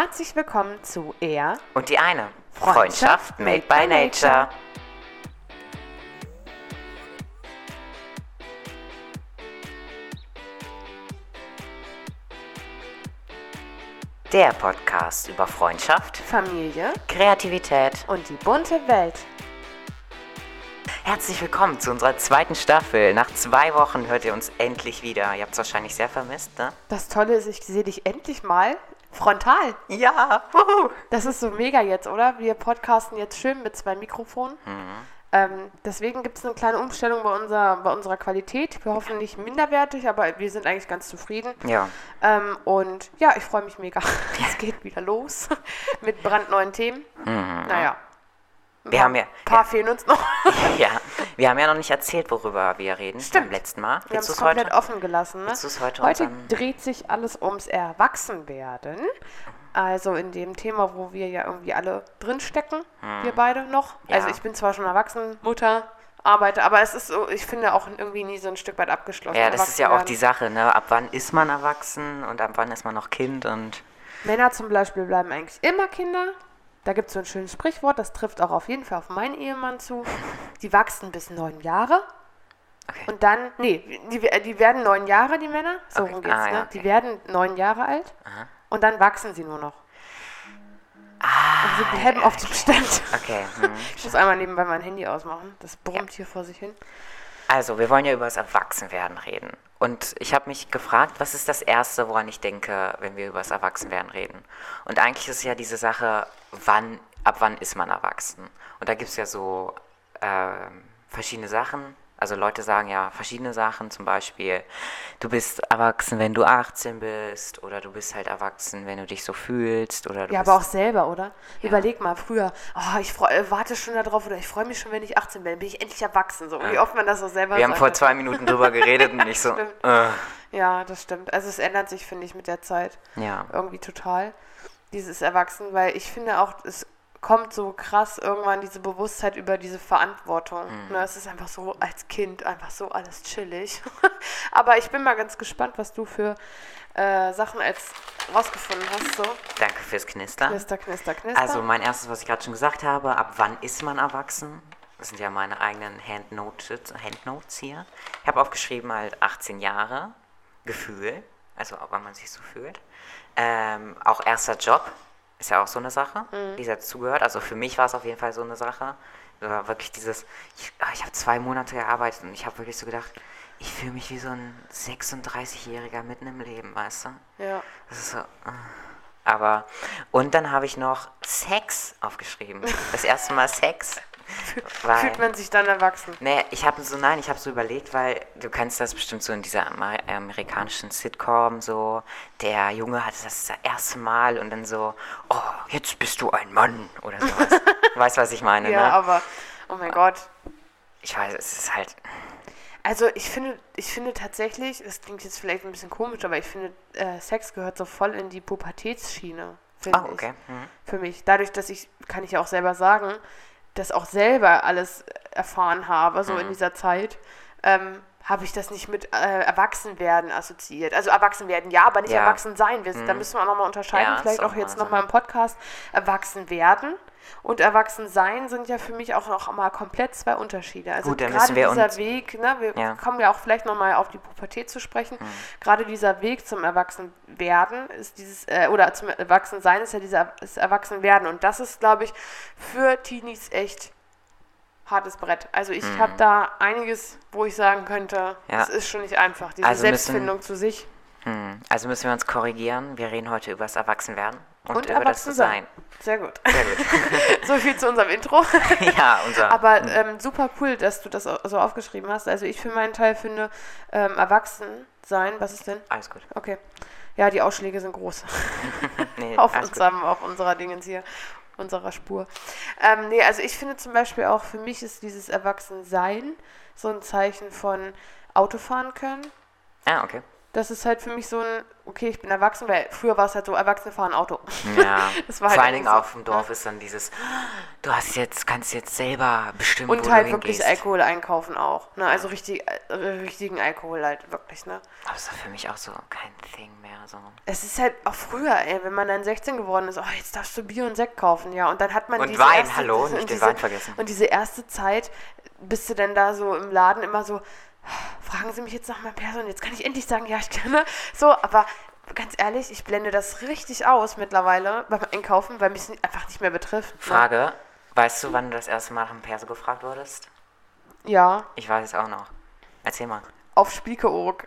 Herzlich willkommen zu Er Und die eine. Freundschaft Freundschaft made by nature. Der Podcast über Freundschaft, Familie Kreativität. und die bunte Welt. Herzlich willkommen zu unserer zweiten Staffel. Nach zwei Wochen hört ihr uns endlich wieder. Ihr habt es wahrscheinlich sehr vermisst, ne? Das Tolle ist, ich sehe dich endlich mal frontal. Ja, wuhu. Das ist so mega jetzt, oder? Wir podcasten jetzt schön mit zwei Mikrofonen. Ähm, deswegen gibt es eine kleine Umstellung bei, unser, bei unserer Qualität. Wir hoffen nicht minderwertig, aber wir sind eigentlich ganz zufrieden. Ja, Ähm, und ja, ich freue mich mega. Es geht wieder los mit brandneuen Themen. Naja. Wir haben ja, Ein paar fehlen uns noch. ja, wir haben ja noch nicht erzählt, worüber wir reden Stimmt. beim letzten Mal. Wir haben es du's heute? komplett offen gelassen. Ne? Heute heute dreht sich alles ums Erwachsenwerden. Also in dem Thema, wo wir ja irgendwie alle drinstecken, Hm. wir beide noch. Also Ja. ich bin zwar schon erwachsen, Mutter, arbeite, aber es ist so, ich finde auch irgendwie nie so ein Stück weit abgeschlossen. Ja, das ist ja auch die Sache, ne? Ab wann ist man erwachsen und ab wann ist man noch Kind und Männer zum Beispiel bleiben eigentlich immer Kinder. Da gibt es so ein schönes Sprichwort, das trifft auch auf jeden Fall auf meinen Ehemann zu. Die wachsen bis neun Jahre. Okay. Und dann, nee, die, die werden neun Jahre, die Männer. So Okay. rum geht's, Ah, ja, ne? okay. Die werden neun Jahre alt. Und dann wachsen sie nur noch. Ah, Und sie bleiben auf dem Stand. okay. Hm. Ich muss einmal nebenbei mein Handy ausmachen. Das brummt hier vor sich hin. Also, wir wollen ja über das Erwachsenwerden reden. Und ich habe mich gefragt, was ist das Erste, woran ich denke, wenn wir über das Erwachsenwerden reden? Und eigentlich ist ja diese Sache, wann, ab wann ist man erwachsen? Und da gibt es ja so ähm, verschiedene Sachen. Also Leute sagen ja verschiedene Sachen, zum Beispiel, du bist erwachsen, wenn du 18 bist, oder du bist halt erwachsen, wenn du dich so fühlst, oder Ja, aber auch selber, oder? Überleg mal, früher, oh, ich freu, äh, warte schon darauf oder ich freue mich schon, wenn ich 18 bin, bin ich endlich erwachsen. So, wie oft man das so selber Wir haben sagt. vor zwei Minuten drüber geredet und ich so, äh, Ja, das stimmt. Also es ändert sich, finde ich, mit der Zeit. ja. Irgendwie total. Dieses Erwachsen, weil ich finde auch, es kommt so krass irgendwann diese Bewusstheit über diese Verantwortung. Mhm. Ne, es ist einfach so als Kind einfach so alles chillig. Aber ich bin mal ganz gespannt, was du für äh, Sachen als rausgefunden hast. So, Danke fürs Knistern. knister, knister, knister. Also mein erstes, was ich gerade schon gesagt habe, ab wann ist man erwachsen? Das sind ja meine eigenen Handnotes, Handnotes hier. Ich habe aufgeschrieben halt 18 Jahre, Gefühl, also wann man sich so fühlt. Ähm, auch erster Job ist ja auch so eine Sache, die dazugehört. Also für mich war es auf jeden Fall so eine Sache. War wirklich dieses, ich, ah, ich habe zwei Monate gearbeitet und ich habe wirklich so gedacht, ich fühle mich wie so ein 36-Jähriger mitten im Leben, weißt du? ja. Das ist so. äh. Aber. Und dann habe ich noch Sex aufgeschrieben. Das erste Mal Sex. Weil, Fühlt man sich dann erwachsen? nee, ich habe so, nein, ich habe so überlegt, weil du kennst das bestimmt so in dieser Amer amerikanischen Sitcom, so, der Junge hat das das erste Mal und dann so, oh, jetzt bist du ein Mann oder sowas. du weißt, was ich meine, Ja, ne? aber, oh mein Gott. Ich weiß, es ist halt, Also ich finde, ich finde tatsächlich, das klingt jetzt vielleicht ein bisschen komisch, aber ich finde, äh, Sex gehört so voll in die Pubertätsschiene, oh, okay. Mhm. ich. Für mich. Dadurch, dass ich, kann ich ja auch selber sagen, das auch selber alles erfahren habe, so Mhm. in dieser Zeit, ähm, habe ich das nicht mit äh, Erwachsenwerden assoziiert. Also Erwachsenwerden, ja, aber nicht Ja. Mhm. Erwachsen-Sein. Wir, Da müssen wir auch nochmal unterscheiden, Ja, vielleicht auch auch jetzt nochmal im Podcast. Erwachsenwerden und Erwachsensein sind ja für mich auch noch mal komplett zwei Unterschiede. Also Gut, gerade müssen dieser Weg, ne, wir Ja. kommen ja auch vielleicht nochmal auf die Pubertät zu sprechen. Gerade dieser Weg zum Erwachsenwerden ist dieses, äh, oder zum Erwachsensein ist ja dieser ist Erwachsenwerden. Und das ist, glaube ich, für Teenies echt hartes Brett. Also ich habe da einiges, wo ich sagen könnte, Ja. es ist schon nicht einfach. Diese Also müssen- Selbstfindung zu sich Hm. Also müssen wir uns korrigieren. Wir reden heute über das Erwachsenwerden und, und Erwachsensein. Design. Sehr gut. Sehr gut. so viel zu unserem Intro. ja, unser. Aber ähm, super cool, dass du das so aufgeschrieben hast. Also ich für meinen Teil finde, ähm, erwachsen sein, was ist denn? alles gut. Okay. Ja, die Ausschläge sind groß. Nee, auf, alles gut. unserem, auf unserer Dingens hier, unserer Spur. Ähm, nee, also ich finde zum Beispiel auch, für mich ist dieses Erwachsensein so ein Zeichen von Autofahren können. Ah, okay. Das ist halt für mich so ein, okay, ich bin erwachsen, weil früher war es halt so, Erwachsene fahren Auto. Ja, Das war vor halt allen Dingen so. auf dem Dorf ist dann dieses, du hast jetzt, kannst jetzt selber bestimmen, wo Und du halt wirklich hingehst. Alkohol einkaufen auch. Ne? Also richtig, äh, richtigen Alkohol halt, wirklich, ne? Aber das ist für mich auch so kein Thing mehr. So. Es ist halt auch früher, ey, wenn man dann 16 geworden ist, oh, jetzt darfst du Bier und Sekt kaufen, ja. Und dann hat man Und diese Wein, erste, hallo, und nicht den diese, Wein vergessen. Und diese erste Zeit bist du dann da so im Laden immer so, fragen Sie mich jetzt nach meinem Person, jetzt kann ich endlich sagen, ja, ich kenne. So, aber ganz ehrlich, ich blende das richtig aus mittlerweile beim Einkaufen, weil mich es einfach nicht mehr betrifft. ne? Frage, weißt du, wann du das erste Mal nach dem Perso gefragt wurdest? Ja, Ich weiß es auch noch. Erzähl mal. auf Spiekeroog.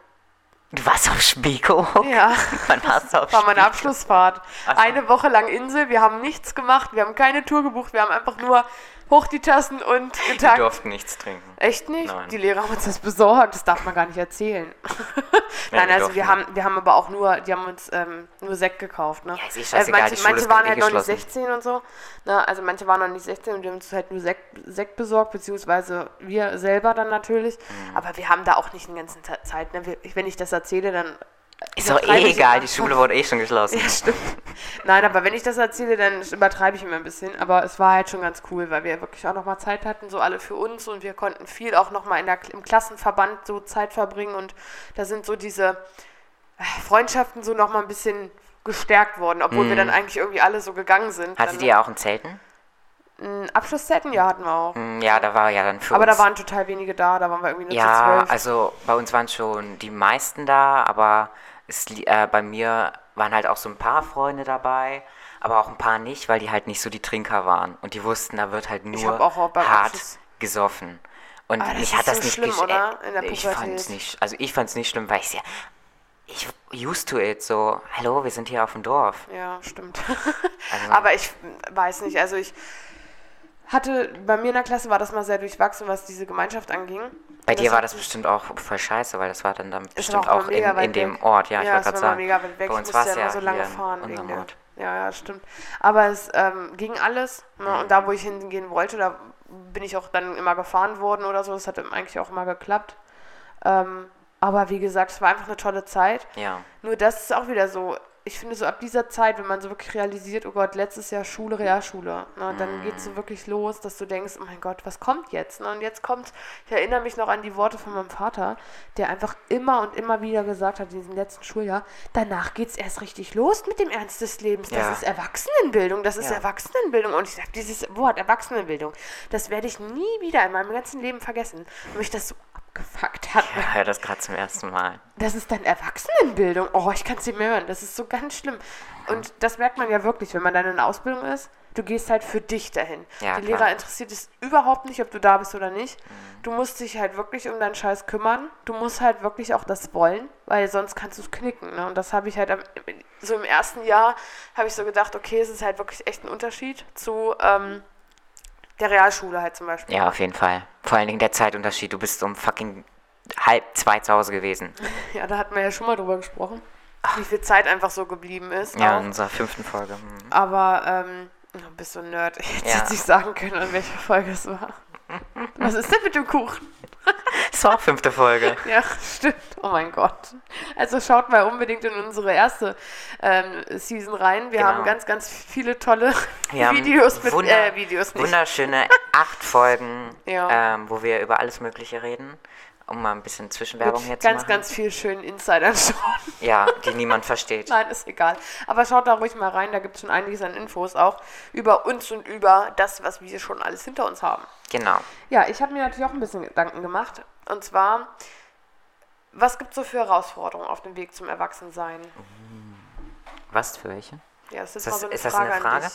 Du warst auf Spiko? Ja. Wann warst du auf war meine Spiekeroog? Abschlussfahrt. So. Eine Woche lang Insel, wir haben nichts gemacht, wir haben keine Tour gebucht, wir haben einfach nur hoch die Tassen und Wir getagt. durften nichts trinken. Echt nicht? Nein. Die Lehrer haben uns das besorgt, das darf man gar nicht erzählen. Nein, wir also wir haben, wir haben aber auch nur, die haben uns ähm, nur Sekt gekauft. Ne? Ja, ist eh scheißegal, manche die Schule manche ist waren eh halt noch nicht geschlossen. 16 und so. Ne? Also manche waren noch nicht 16 und die haben uns halt nur Sekt, Sekt besorgt, beziehungsweise wir selber dann natürlich. Mhm. Aber wir haben da auch nicht den ganzen Zeit. Ne? Wir, wenn ich das erzähle, dann Ist doch eh egal, die Schule wurde eh schon geschlossen. Ja, stimmt. Nein, aber wenn ich das erzähle, dann übertreibe ich immer ein bisschen. Aber es war halt schon ganz cool, weil wir wirklich auch nochmal Zeit hatten, so alle für uns und wir konnten viel auch nochmal im Klassenverband so Zeit verbringen und da sind so diese äh, Freundschaften so nochmal ein bisschen gestärkt worden, obwohl wir dann eigentlich irgendwie alle so gegangen sind. Mhm. Hattet dann, ihr auch ein Zelten? Ein Abschlusszeiten? Ja, hatten wir auch. Mm, Ja, da war ja dann für Aber da uns. waren total wenige da, da waren wir irgendwie nur zu ja, zwölf. also bei uns waren schon die meisten da, aber es, äh, bei mir waren halt auch so ein paar Freunde dabei, aber auch ein paar nicht, weil die halt nicht so die Trinker waren. Und die wussten, da wird halt nur auch beim hart Abschluss- gesoffen. Und Aber das mich hat das so nicht schlimm, gesch- oder? Ich fand's nicht, also ich fand's nicht schlimm, weil ich ja, ich used to it, so, hallo, wir sind hier auf dem Dorf. Ja, stimmt. Also- Aber ich weiß nicht, also ich hatte, bei mir in der Klasse war das mal sehr durchwachsen, was diese Gemeinschaft anging. Bei dir war das bestimmt auch voll scheiße, weil das war dann, dann es bestimmt auch mega in, in dem. Ort, ja, ich ja, wollte es gerade war sagen. mega weit weg. Bei Ich uns war ja es immer ja so lange fahren wegen der. Ort. Ja, ja, stimmt. Aber es ähm, ging alles. Ne? Mhm. Und da, wo ich hingehen wollte, da bin ich auch dann immer gefahren worden oder so. Das hat eigentlich auch immer geklappt. Ähm, aber wie gesagt, es war einfach eine tolle Zeit. Ja. Nur das ist auch wieder so, ich finde so ab dieser Zeit, wenn man so wirklich realisiert, oh Gott, letztes Jahr Schule, Realschule, ne, dann geht es so wirklich los, dass du denkst, oh mein Gott, was kommt jetzt? Ne? Und jetzt kommt, ich erinnere mich noch an die Worte von meinem Vater, der einfach immer und immer wieder gesagt hat in diesem letzten Schuljahr, danach geht es erst richtig los mit dem Ernst des Lebens. Das Ja. ist Erwachsenenbildung, das ist Ja. Erwachsenenbildung. Und ich sage, dieses Wort Erwachsenenbildung, das werde ich nie wieder in meinem ganzen Leben vergessen, weil mich das so abgefuckt hat. Ich höre das gerade zum ersten Mal. Das ist dann Erwachsenenbildung. Oh, ich kann es nicht mehr hören. Das ist so ganz schlimm. Und das merkt man ja wirklich, wenn man dann in der Ausbildung ist. Du gehst halt für dich dahin. Ja, Die klar. Lehrer interessiert es überhaupt nicht, ob du da bist oder nicht. Du musst dich halt wirklich um deinen Scheiß kümmern. Du musst halt wirklich auch das wollen, weil sonst kannst du es knicken. Ne? Und das habe ich halt am, so im ersten Jahr, habe ich so gedacht, okay, es ist halt wirklich echt ein Unterschied zu ähm, der Realschule halt zum Beispiel. Ja, auf jeden Fall. Vor allen Dingen der Zeitunterschied. Du bist um fucking halb zwei zu Hause gewesen. Ja, da hatten wir ja schon mal drüber gesprochen, wie viel Zeit einfach so geblieben ist. Ja, auch. in unserer fünften Folge. Hm. Aber, ähm, du bist so ein Nerd. Ich hätte Ja. jetzt nicht sagen können, an welcher Folge es war. Was ist denn mit dem Kuchen? War auch fünfte Folge. Ja, stimmt. Oh mein Gott. Also schaut mal unbedingt in unsere erste ähm, Season rein. Wir Genau. haben ganz, ganz viele tolle Wir Videos mit wunder- äh, Videos nicht. Wunderschöne acht Folgen, Ja. ähm, wo wir über alles Mögliche reden. Um mal ein bisschen Zwischenwerbung mit hier ganz, zu machen. ganz viel schönen Insidern schon. Ja, die niemand versteht. Nein, ist egal. Aber schaut da ruhig mal rein, da gibt es schon einiges an Infos auch über uns und über das, was wir schon alles hinter uns haben. Genau. Ja, ich habe mir natürlich auch ein bisschen Gedanken gemacht. Und zwar, was gibt es so für Herausforderungen auf dem Weg zum Erwachsensein? Was für welche? Ja, das ist, Ist das- mal so eine ist das Frage, eine an Frage?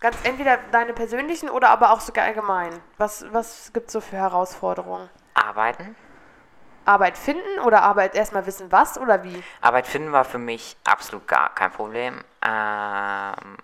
Ganz entweder deine persönlichen oder aber auch sogar allgemein. Was, was gibt es so für Herausforderungen? Arbeiten. Arbeit finden oder Arbeit erstmal wissen, was oder wie? Arbeit finden war für mich absolut gar kein Problem. Ähm,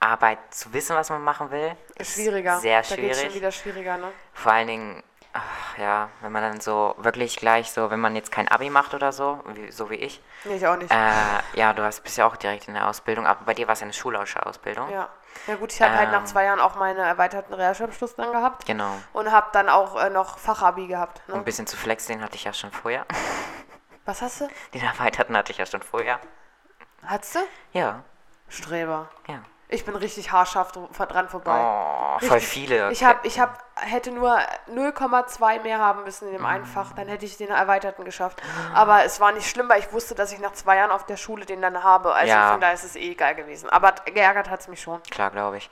Arbeit zu wissen, was man machen will, ist Schwieriger. sehr Da geht's schon schwierig. wieder schwieriger, ne? Vor allen Dingen, ach, ja, wenn man dann so wirklich gleich so, wenn man jetzt kein Abi macht oder so, wie, so wie ich, Nee, ich auch nicht. äh, ja, du hast, bist ja auch direkt in der Ausbildung, aber bei dir war es ja eine schulische Ausbildung. ja. Ja gut, ich habe halt nach Ähm. zwei Jahren auch meine erweiterten Realschulabschluss dann gehabt Genau. und habe dann auch äh, noch Fachabi gehabt. Ne? Um ein bisschen zu flexen, den hatte ich ja schon vorher. Was hast du? Den erweiterten hatte ich ja schon vorher. Hattest du? Ja, Streber. ja. Ich bin richtig haarscharf dr- dran vorbei. Oh, voll viele. Ich hab, ich hab, hätte nur 0,2 mehr haben müssen in dem einen Fach, dann hätte ich den erweiterten geschafft. Aber es war nicht schlimm, weil ich wusste, dass ich nach zwei Jahren auf der Schule den dann habe. Also Ja. von daher ist es eh egal gewesen. Aber geärgert hat es mich schon. Klar, glaube ich.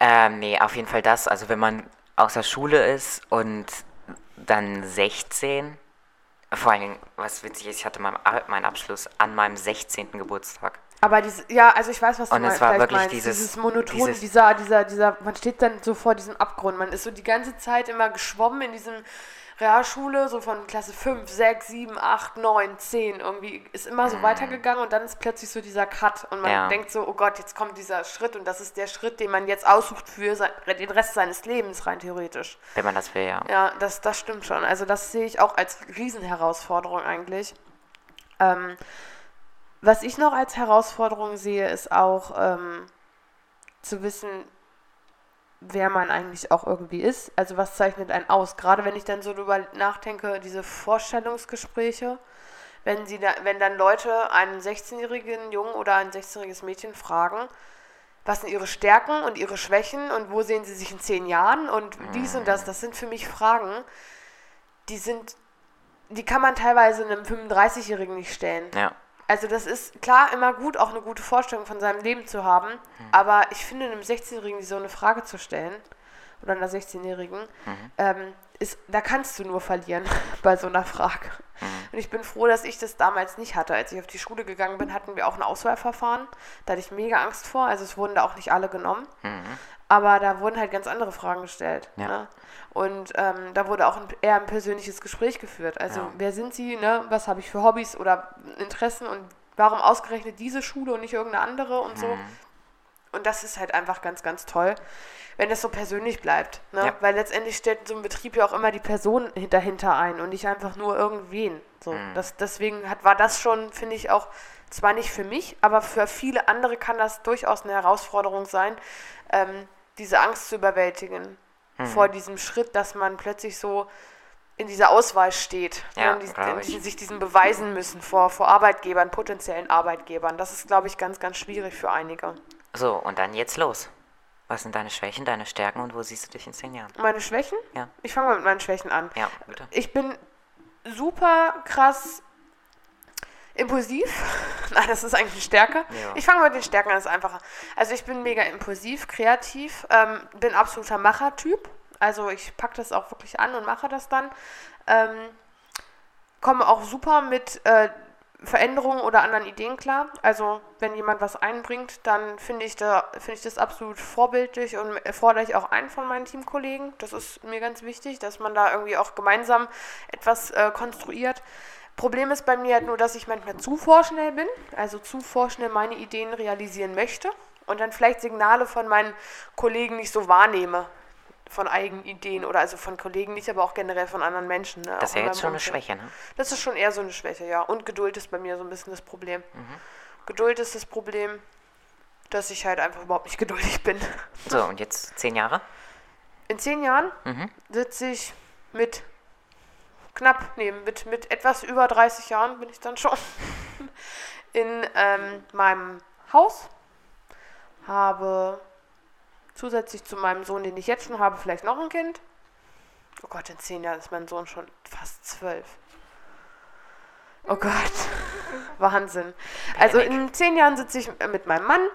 Ähm, nee, auf jeden Fall das. Also wenn man aus der Schule ist und dann 16, vor allen Dingen, was witzig ist, ich hatte meinen Abschluss an meinem 16. Geburtstag. Aber diese, ja, also ich weiß, was du Und es meinst, war vielleicht wirklich meinst. dieses- dieses Monoton, dieses- dieser, dieser, dieser, man steht dann so vor diesem Abgrund. Man ist so die ganze Zeit immer geschwommen in diesem Realschule, so von Klasse 5, 6, 7, 8, 9, 10 irgendwie, ist immer so weitergegangen und dann ist plötzlich so dieser Cut und man Mhm. Ja. denkt so, oh Gott, jetzt kommt dieser Schritt und das ist der Schritt, den man jetzt aussucht für sein, den Rest seines Lebens rein theoretisch. Wenn man das will, ja. Ja, das, das stimmt schon. Also das sehe ich auch als Riesenherausforderung eigentlich. Ähm, was ich noch als Herausforderung sehe, ist auch ähm, zu wissen, wer man eigentlich auch irgendwie ist. Also was zeichnet einen aus? Gerade wenn ich dann so drüber nachdenke, diese Vorstellungsgespräche, wenn sie da, wenn dann Leute einen 16-jährigen Jungen oder ein 16-jähriges Mädchen fragen, was sind ihre Stärken und ihre Schwächen und wo sehen sie sich in zehn Jahren und dies und das, das sind für mich Fragen, die sind, die kann man teilweise einem 35-Jährigen nicht stellen. Ja. Also das ist klar immer gut, auch eine gute Vorstellung von seinem Leben zu haben, aber ich finde einem 16-Jährigen so eine Frage zu stellen oder einer 16-Jährigen, ähm, ist, da kannst du nur verlieren bei so einer Frage. Und ich bin froh, dass ich das damals nicht hatte. Als ich auf die Schule gegangen bin, hatten wir auch ein Auswahlverfahren. Da hatte ich mega Angst vor. Also es wurden da auch nicht alle genommen. Aber da wurden halt ganz andere Fragen gestellt. Ja. Ne? Und ähm, da wurde auch ein, eher ein persönliches Gespräch geführt. Also Ja. wer sind Sie, ne? was habe ich für Hobbys oder Interessen und warum ausgerechnet diese Schule und nicht irgendeine andere und so. Und das ist halt einfach ganz, ganz toll, wenn es so persönlich bleibt. Ne? Ja. Weil letztendlich stellt so ein Betrieb ja auch immer die Person hin- dahinter ein und nicht einfach nur irgendwen. So, Mhm. das, deswegen hat, war das schon, finde ich, auch zwar nicht für mich, aber für viele andere kann das durchaus eine Herausforderung sein, ähm, diese Angst zu überwältigen Mhm. vor diesem Schritt, dass man plötzlich so in dieser Auswahl steht Ja, ne, und die, die ich. sich diesen beweisen müssen vor, vor Arbeitgebern, potenziellen Arbeitgebern. Das ist, glaube ich, ganz, ganz schwierig für einige. So, und dann jetzt los. Was sind deine Schwächen, deine Stärken und wo siehst du dich in zehn Jahren? Meine Schwächen? Ja. Ich fange mal mit meinen Schwächen an. Ja, bitte. Ich bin super krass impulsiv. Nein, das ist eigentlich eine Stärke. Ja. Ich fange mal mit den Stärken an, das ist einfacher. Also ich bin mega impulsiv, kreativ, ähm, bin absoluter Machertyp. Also ich packe das auch wirklich an und mache das dann. Ähm, komme auch super mit äh, Veränderungen oder anderen Ideen klar. Also wenn jemand was einbringt, dann finde ich, da, finde ich das absolut vorbildlich und fordere ich auch ein von meinen Teamkollegen. Das ist mir ganz wichtig, dass man da irgendwie auch gemeinsam etwas äh, konstruiert. Problem ist bei mir halt nur, dass ich manchmal zu vorschnell bin, also zu vorschnell meine Ideen realisieren möchte und dann vielleicht Signale von meinen Kollegen nicht so wahrnehme von eigenen Ideen oder also von Kollegen nicht, aber auch generell von anderen Menschen. Ne? Das ist ja jetzt schon eine Umfeld. Schwäche, ne? Das ist schon eher so eine Schwäche, ja. Und Geduld ist bei mir so ein bisschen das Problem. Geduld ist das Problem, dass ich halt einfach überhaupt nicht geduldig bin. So, und jetzt zehn Jahre? In zehn Jahren Mhm. sitze ich mit knapp, nee, mit, mit etwas über 30 Jahren bin ich dann schon in ähm, meinem Haus, habe zusätzlich zu meinem Sohn, den ich jetzt schon habe, vielleicht noch ein Kind. Oh Gott, in zehn Jahren ist mein Sohn schon fast zwölf. Oh Gott, Wahnsinn. Also in zehn Jahren sitze ich mit meinem Mann,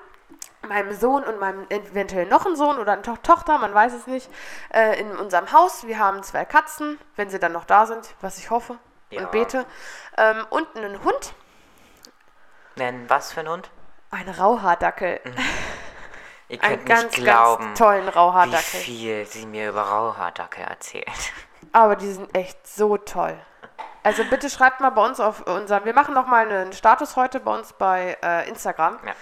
meinem Sohn und meinem eventuell noch einen Sohn oder eine To Tochter, man weiß es nicht, äh, in unserem Haus. Wir haben zwei Katzen, wenn sie dann noch da sind, was ich hoffe Ja. und bete. Ähm, und einen Hund, Nennen was für ein Hund? einen Rauhaardackel. Ihr Einen könnt ganz, nicht glauben, ganz tollen wie Rauhaardackel. viel sie mir über Rauhaardackel erzählt. Aber die sind echt so toll. Also bitte schreibt mal bei uns auf unserem, wir machen noch mal einen Status heute bei uns bei äh, Instagram Ja.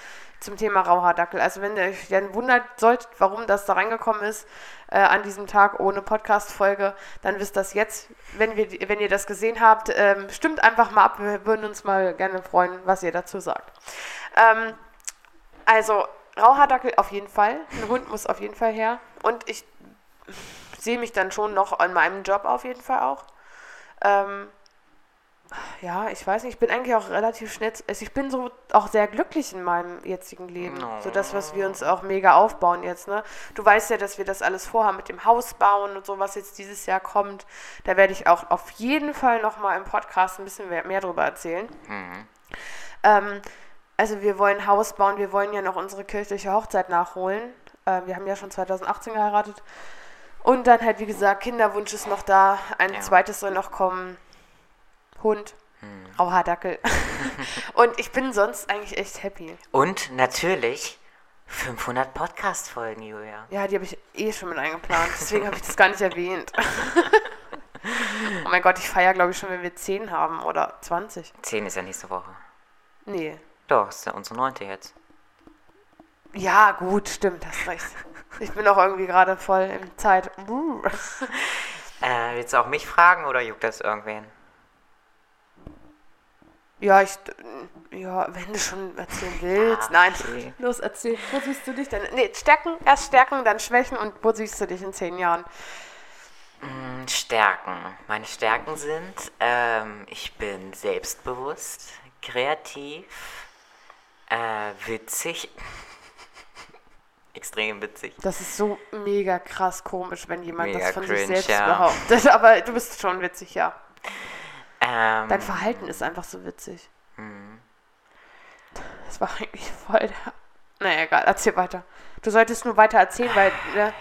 Zum Thema Rauhaardackel. Also wenn ihr euch dann wundert solltet, warum das da reingekommen ist äh, an diesem Tag ohne Podcast-Folge, dann wisst das jetzt. Wenn, wir, wenn ihr das gesehen habt, ähm, stimmt einfach mal ab. Wir würden uns mal gerne freuen, was ihr dazu sagt. Ähm, also Rauhaardackel auf jeden Fall. Ein Hund muss auf jeden Fall her. Und ich sehe mich dann schon noch an meinem Job auf jeden Fall auch. Ähm, ja, ich weiß nicht, ich bin eigentlich auch relativ schnell, also ich bin so auch sehr glücklich in meinem jetzigen Leben. Oh. So das, was wir uns auch mega aufbauen jetzt, ne? Du weißt ja, dass wir das alles vorhaben mit dem Haus bauen und so, was jetzt dieses Jahr kommt. Da werde ich auch auf jeden Fall nochmal im Podcast ein bisschen mehr, mehr drüber erzählen. Ähm, also wir wollen Haus bauen, wir wollen ja noch unsere kirchliche Hochzeit nachholen. Äh, wir haben ja schon 2018 geheiratet. Und dann halt, wie gesagt, Kinderwunsch ist noch da, ein Ja. zweites soll noch kommen. Hund, Hm. Rauhaardackel. Und ich bin sonst eigentlich echt happy. Und natürlich 500 Podcast-Folgen, Julia. Ja, die habe ich eh schon mit eingeplant, deswegen habe ich das gar nicht erwähnt. oh mein Gott, ich feiere glaube ich schon, wenn wir 10 haben oder 20. 10 ist ja nächste Woche. Nee. Doch, ist ja unsere neunte jetzt. Ja, gut, stimmt, hast recht. Ich bin auch irgendwie gerade voll in Zeit. Äh, willst du auch mich fragen oder juckt das irgendwen? Ja, ich. Ja, wenn du schon erzählen willst. Ah, Nein. okay. Los, erzähl. Wo siehst du dich denn? Nee, stärken, erst stärken, dann schwächen und wo siehst du dich in zehn Jahren? Hm, Stärken. Meine Stärken sind, ähm, ich bin selbstbewusst, kreativ, äh, witzig. Extrem witzig. Das ist so mega krass komisch, wenn jemand Mega das von sich cringe, selbst ja. behauptet. Aber du bist schon witzig, ja. Ähm, Dein Verhalten ist einfach so witzig. hm. Das war eigentlich voll der. Naja, egal, erzähl weiter. Du solltest nur weiter erzählen, weil ne,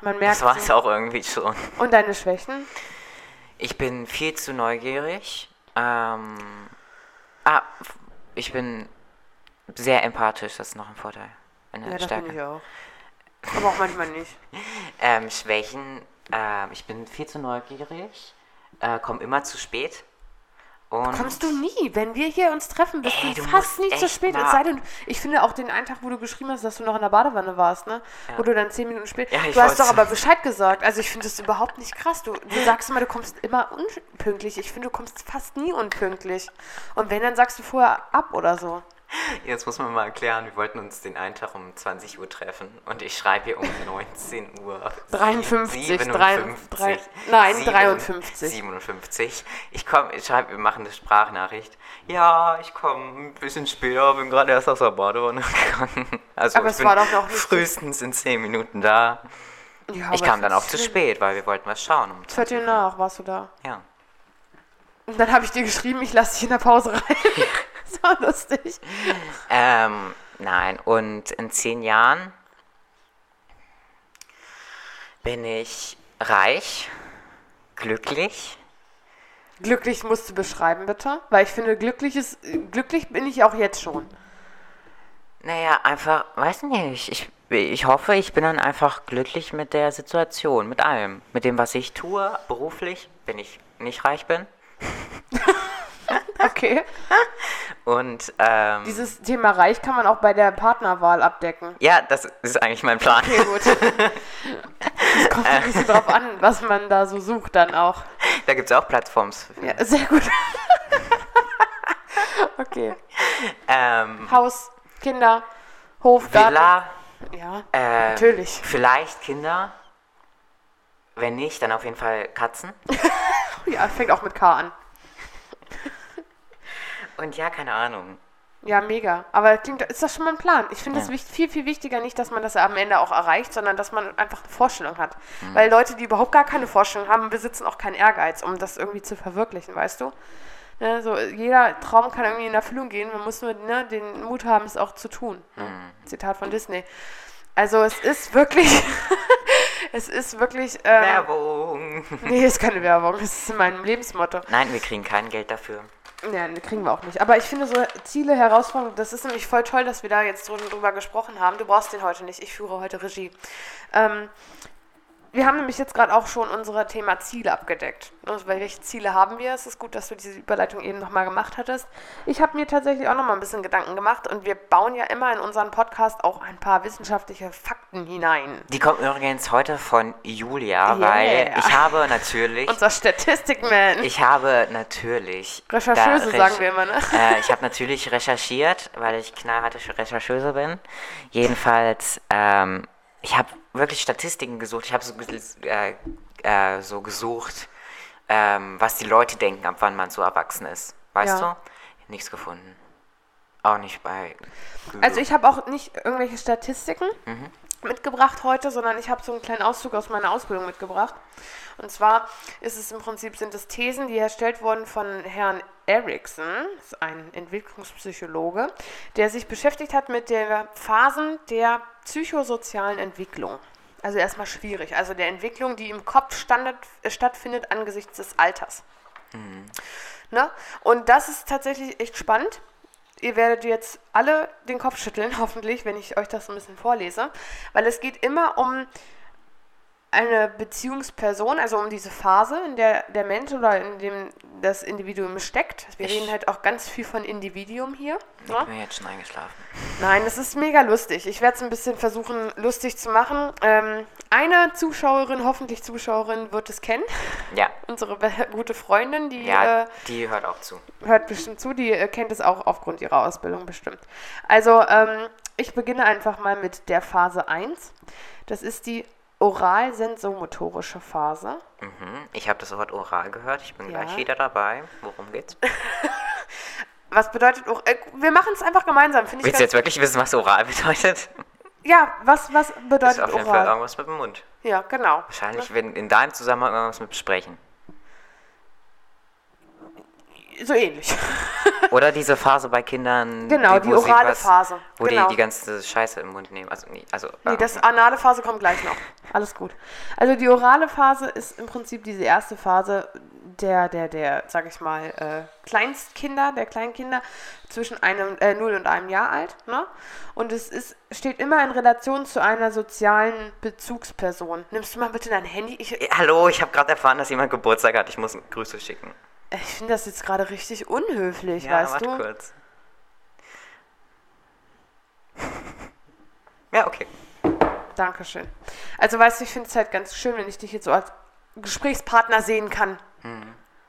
man merkt. das war es auch irgendwie schon. Und deine Schwächen? Ich bin viel zu neugierig. Ähm, ah, ich bin sehr empathisch, das ist noch ein Vorteil. Eine Ja, das Stärke. bin ich auch. Aber auch manchmal nicht. Ähm, Schwächen, ähm, ich bin viel zu neugierig, äh, komme immer zu spät. Und Kommst du nie. Wenn wir hier uns treffen, bist Ey, du fast nie zu spät. Es sei denn, ich finde auch den einen Tag, wo du geschrieben hast, dass du noch in der Badewanne warst, ne? Wo du dann zehn Minuten spät. Ja, du hast doch aber Bescheid gesagt. Also ich finde das überhaupt nicht krass. Du, du sagst immer, du kommst immer unpünktlich. Ich finde, du kommst fast nie unpünktlich. Und wenn, dann sagst du vorher ab oder so. Jetzt muss man mal erklären, wir wollten uns den einen Tag um 20 Uhr treffen und ich schreibe hier um 19 Uhr. 53, 57, drei- nein, sieben- 53. 57. Ich komme, ich schreibe, wir machen eine Sprachnachricht. Ja, ich komme ein bisschen später, bin gerade erst aus der Badewanne gegangen. Also Aber ich es bin war doch noch nicht- frühestens in 10 Minuten da. Ja, ich kam dann auch zu spät, weil wir wollten was schauen. Um Viertel nach warst du da. ja. Und dann habe ich dir geschrieben, ich lasse dich in der Pause rein. das war lustig. Ähm, nein, und in zehn Jahren bin ich reich, glücklich. Glücklich musst du beschreiben, bitte. Weil ich finde, glücklich, ist, glücklich bin ich auch jetzt schon. Naja, einfach, weiß nicht, ich, ich hoffe, ich bin dann einfach glücklich mit der Situation, mit allem. Mit dem, was ich tue, beruflich, wenn ich nicht reich bin. Okay. Und, ähm, Dieses Thema Reich kann man auch bei der Partnerwahl abdecken. ja, das ist eigentlich mein Plan. Okay, gut. Es kommt ein bisschen drauf an, was man da so sucht dann auch. Da gibt es auch Plattforms. Für. Ja, sehr gut. Okay. Ähm, Haus, Kinder, Hof, Garten. Villa, Ja, ähm, natürlich. vielleicht Kinder. Wenn nicht, dann auf jeden Fall Katzen. Ja, fängt auch mit K an. Und ja, keine Ahnung. Ja, mega. Aber klingt, ist das schon mal ein Plan? Ich finde es Ja. viel, viel wichtiger nicht, dass man das am Ende auch erreicht, sondern dass man einfach eine Vorstellung hat. Mhm. Weil Leute, die überhaupt gar keine Vorstellung haben, besitzen auch keinen Ehrgeiz, um das irgendwie zu verwirklichen, weißt du? Ne, so, jeder Traum kann irgendwie in Erfüllung gehen, man muss nur ne, den Mut haben, es auch zu tun. Ne? Mhm. Zitat von Disney. Also es ist wirklich, es ist wirklich, ähm, Werbung. nee, ist keine Werbung, es ist in meinem Lebensmotto. Nein, wir kriegen kein Geld dafür. Ja, ne, kriegen wir auch nicht. Aber ich finde so Ziele, Herausforderungen, das ist nämlich voll toll, dass wir da jetzt drü- drüber gesprochen haben. Du brauchst den heute nicht, ich führe heute Regie. Ähm, wir haben nämlich jetzt gerade auch schon unser Thema Ziele abgedeckt. Also, welche Ziele haben wir? Es ist gut, dass du diese Überleitung eben nochmal gemacht hattest. Ich habe mir tatsächlich auch nochmal ein bisschen Gedanken gemacht und wir bauen ja immer in unseren Podcast auch ein paar wissenschaftliche Fakten hinein. Die kommt übrigens heute von Julia, Yeah. weil ich habe natürlich, Unser Statistikman. ich habe natürlich, Rechercheuse sagen wir immer, ne? Äh, ich habe natürlich recherchiert, weil ich knallharte Rechercheuse bin. Jedenfalls, ähm, ich habe wirklich Statistiken gesucht. Ich habe so, äh, äh, so gesucht, ähm, was die Leute denken, ab wann man so erwachsen ist. Weißt Ja. du? Nichts gefunden. Auch nicht bei Google. Also ich habe auch nicht irgendwelche Statistiken mitgebracht heute, sondern ich habe so einen kleinen Auszug aus meiner Ausbildung mitgebracht. Und zwar ist es im Prinzip, sind es Thesen, die erstellt wurden von Herrn Erickson, ein Entwicklungspsychologe, der sich beschäftigt hat mit der Phasen der psychosozialen Entwicklung. Also erstmal schwierig, also der Entwicklung, die im Kopf standet, äh, stattfindet angesichts des Alters. Ne? Und das ist tatsächlich echt spannend. Ihr werdet jetzt alle den Kopf schütteln, hoffentlich, wenn ich euch das so ein bisschen vorlese, weil es geht immer um eine Beziehungsperson, also um diese Phase, in der der Mensch oder in dem das Individuum steckt. Wir Ich- reden halt auch ganz viel von Individuum hier. ich Ne? bin jetzt schon eingeschlafen. Nein, es ist mega lustig. Ich werde es ein bisschen versuchen, lustig zu machen. Ähm, eine Zuschauerin, hoffentlich Zuschauerin, wird es kennen. Ja, Unsere gute Freundin, die ja, äh, die hört auch zu. hört bestimmt zu, die äh, kennt es auch aufgrund ihrer Ausbildung bestimmt. Also, ähm, ich beginne einfach mal mit der Phase 1. Das ist die oral-sensomotorische Phase. Mhm. Ich habe das Wort oral gehört. Ich bin Ja. gleich wieder dabei. Worum geht's? Was bedeutet or äh, Wir machen es einfach gemeinsam, finde ich Willst du jetzt wirklich wissen, was oral bedeutet? Ja, was, was Das ist bedeutet auf jeden Fall oral? irgendwas mit dem Mund. Ja, genau. Wahrscheinlich wenn in deinem Zusammenhang irgendwas mit besprechen. So ähnlich. Oder diese Phase bei Kindern. Genau, die orale was- Phase. Wo Genau. die die ganze Scheiße im Mund nehmen. Also, nee, also Nee, das anale Phase kommt gleich noch. Alles gut. Also die orale Phase ist im Prinzip diese erste Phase der, der, der, sag ich mal, äh, Kleinstkinder, der Kleinkinder zwischen einem, äh, 0 und einem Jahr alt. Ne? Und es ist, steht immer in Relation zu einer sozialen Bezugsperson. Nimmst du mal bitte dein Handy? Ich, hallo, ich habe gerade erfahren, dass jemand Geburtstag hat. Ich muss Grüße schicken. Ich finde das jetzt gerade richtig unhöflich, Ja, weißt du? kurz. Ja, okay. Dankeschön. Also weißt du, ich finde es halt ganz schön, wenn ich dich jetzt so als Gesprächspartner sehen kann.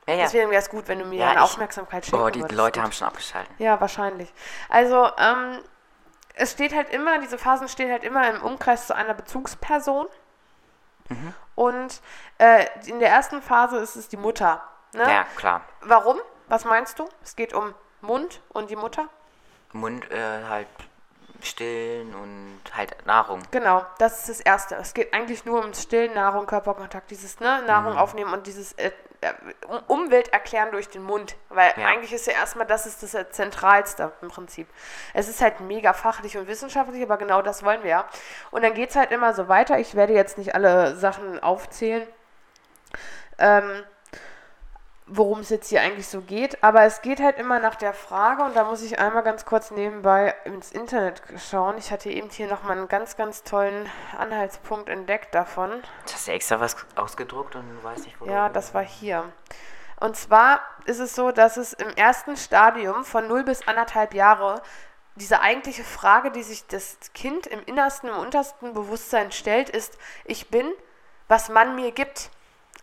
Ja, ja. Deswegen wäre es gut, wenn du mir Ja, deine Aufmerksamkeit schenken Oh, die würdest. Leute haben schon abgeschaltet. Ja, wahrscheinlich. Also, ähm, es steht halt immer, diese Phasen stehen halt immer im Umkreis zu einer Bezugsperson. Mhm. Und äh, in der ersten Phase ist es die Mutter. Ne? Ja, klar. Warum? Was meinst du? Es geht um Mund und die Mutter? Mund äh, halt stillen und halt Nahrung. Genau, das ist das Erste. Es geht eigentlich nur ums Stillen, Nahrung, Körperkontakt, dieses ne, Mhm. Nahrung aufnehmen und dieses äh, äh, Um- Umwelt erklären durch den Mund. Weil Ja. eigentlich ist ja erstmal, das ist das äh, Zentralste im Prinzip. Es ist halt mega fachlich und wissenschaftlich, aber genau das wollen wir ja. Und dann geht es halt immer so weiter. Ich werde jetzt nicht alle Sachen aufzählen. Ähm, worum es jetzt hier eigentlich so geht. Aber es geht halt immer nach der Frage, und da muss ich einmal ganz kurz nebenbei ins Internet schauen. Ich hatte eben hier nochmal einen ganz, ganz tollen Anhaltspunkt entdeckt davon. Hast du extra was ausgedruckt und du weißt nicht, wo Ja, du... das war hier. Und zwar ist es so, dass es im ersten Stadium von 0 bis anderthalb Jahre diese eigentliche Frage, die sich das Kind im innersten, im untersten Bewusstsein stellt, ist, ich bin, was man mir gibt.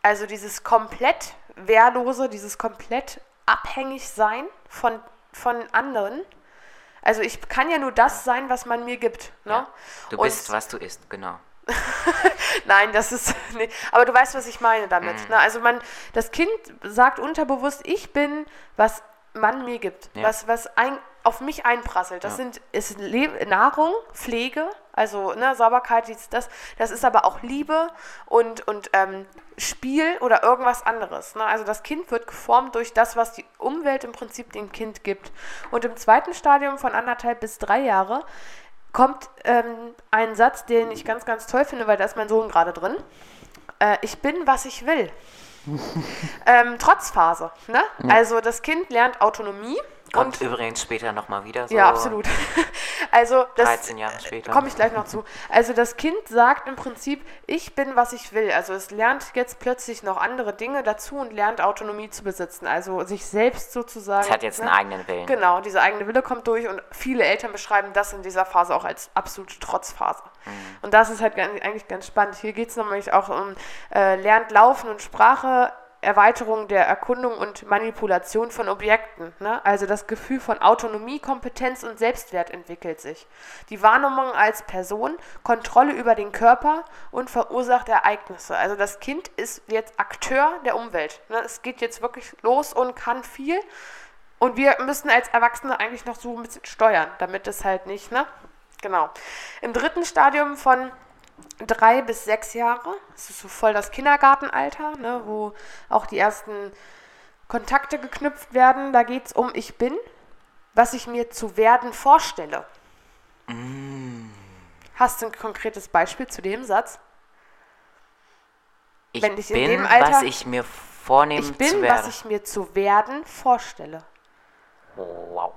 Also dieses komplett Wehrlose, dieses komplett abhängig sein von, von anderen. Also ich kann ja nur das sein, was man mir gibt. Ne? Ja. Du Und- bist, was du isst, genau. Nein, das ist nicht. Aber du weißt, was ich meine damit. Mhm. Ne? Also man, das Kind sagt unterbewusst, ich bin, was man mir gibt, Ja. was, was ein, auf mich einprasselt. Das Ja. sind ist Le Nahrung, Pflege, also ne, Sauberkeit, dies, das. Das ist aber auch Liebe und, und ähm, Spiel oder irgendwas anderes. Ne? Also das Kind wird geformt durch das, was die Umwelt im Prinzip dem Kind gibt. Und im zweiten Stadium von anderthalb bis drei Jahre kommt ähm, ein Satz, den ich ganz, ganz toll finde, weil da ist mein Sohn gerade drin. Äh, ich bin, was ich will. ähm, Trotzphase. Ne? Also das Kind lernt Autonomie. Kommt und übrigens später nochmal wieder so. ja, absolut. also das 13 Jahre später. komme ich gleich noch zu. Also das Kind sagt im Prinzip, ich bin, was ich will. Also es lernt jetzt plötzlich noch andere Dinge dazu und lernt Autonomie zu besitzen. Also sich selbst sozusagen. Es hat jetzt ne? einen eigenen Willen. Genau, dieser eigene Wille kommt durch und viele Eltern beschreiben das in dieser Phase auch als absolute Trotzphase. Und das ist halt eigentlich ganz spannend. Hier geht es nämlich auch um äh, lernt Laufen und Sprache Erweiterung der Erkundung und Manipulation von Objekten. Ne? Also das Gefühl von Autonomie, Kompetenz und Selbstwert entwickelt sich. Die Wahrnehmung als Person, Kontrolle über den Körper und verursacht Ereignisse. Also das Kind ist jetzt Akteur der Umwelt. Ne? Es geht jetzt wirklich los und kann viel. Und wir müssen als Erwachsene eigentlich noch so ein bisschen steuern, damit es halt nicht, ne? Genau. Im dritten Stadium von drei bis sechs Jahre, das ist so voll das Kindergartenalter, ne, wo auch die ersten Kontakte geknüpft werden. Da geht es um Ich bin, was ich mir zu werden vorstelle. Mm. Hast du ein konkretes Beispiel zu dem Satz? Ich ich in bin, Alter- was ich mir vornehme Ich bin, zu was ich mir zu werden vorstelle. wow.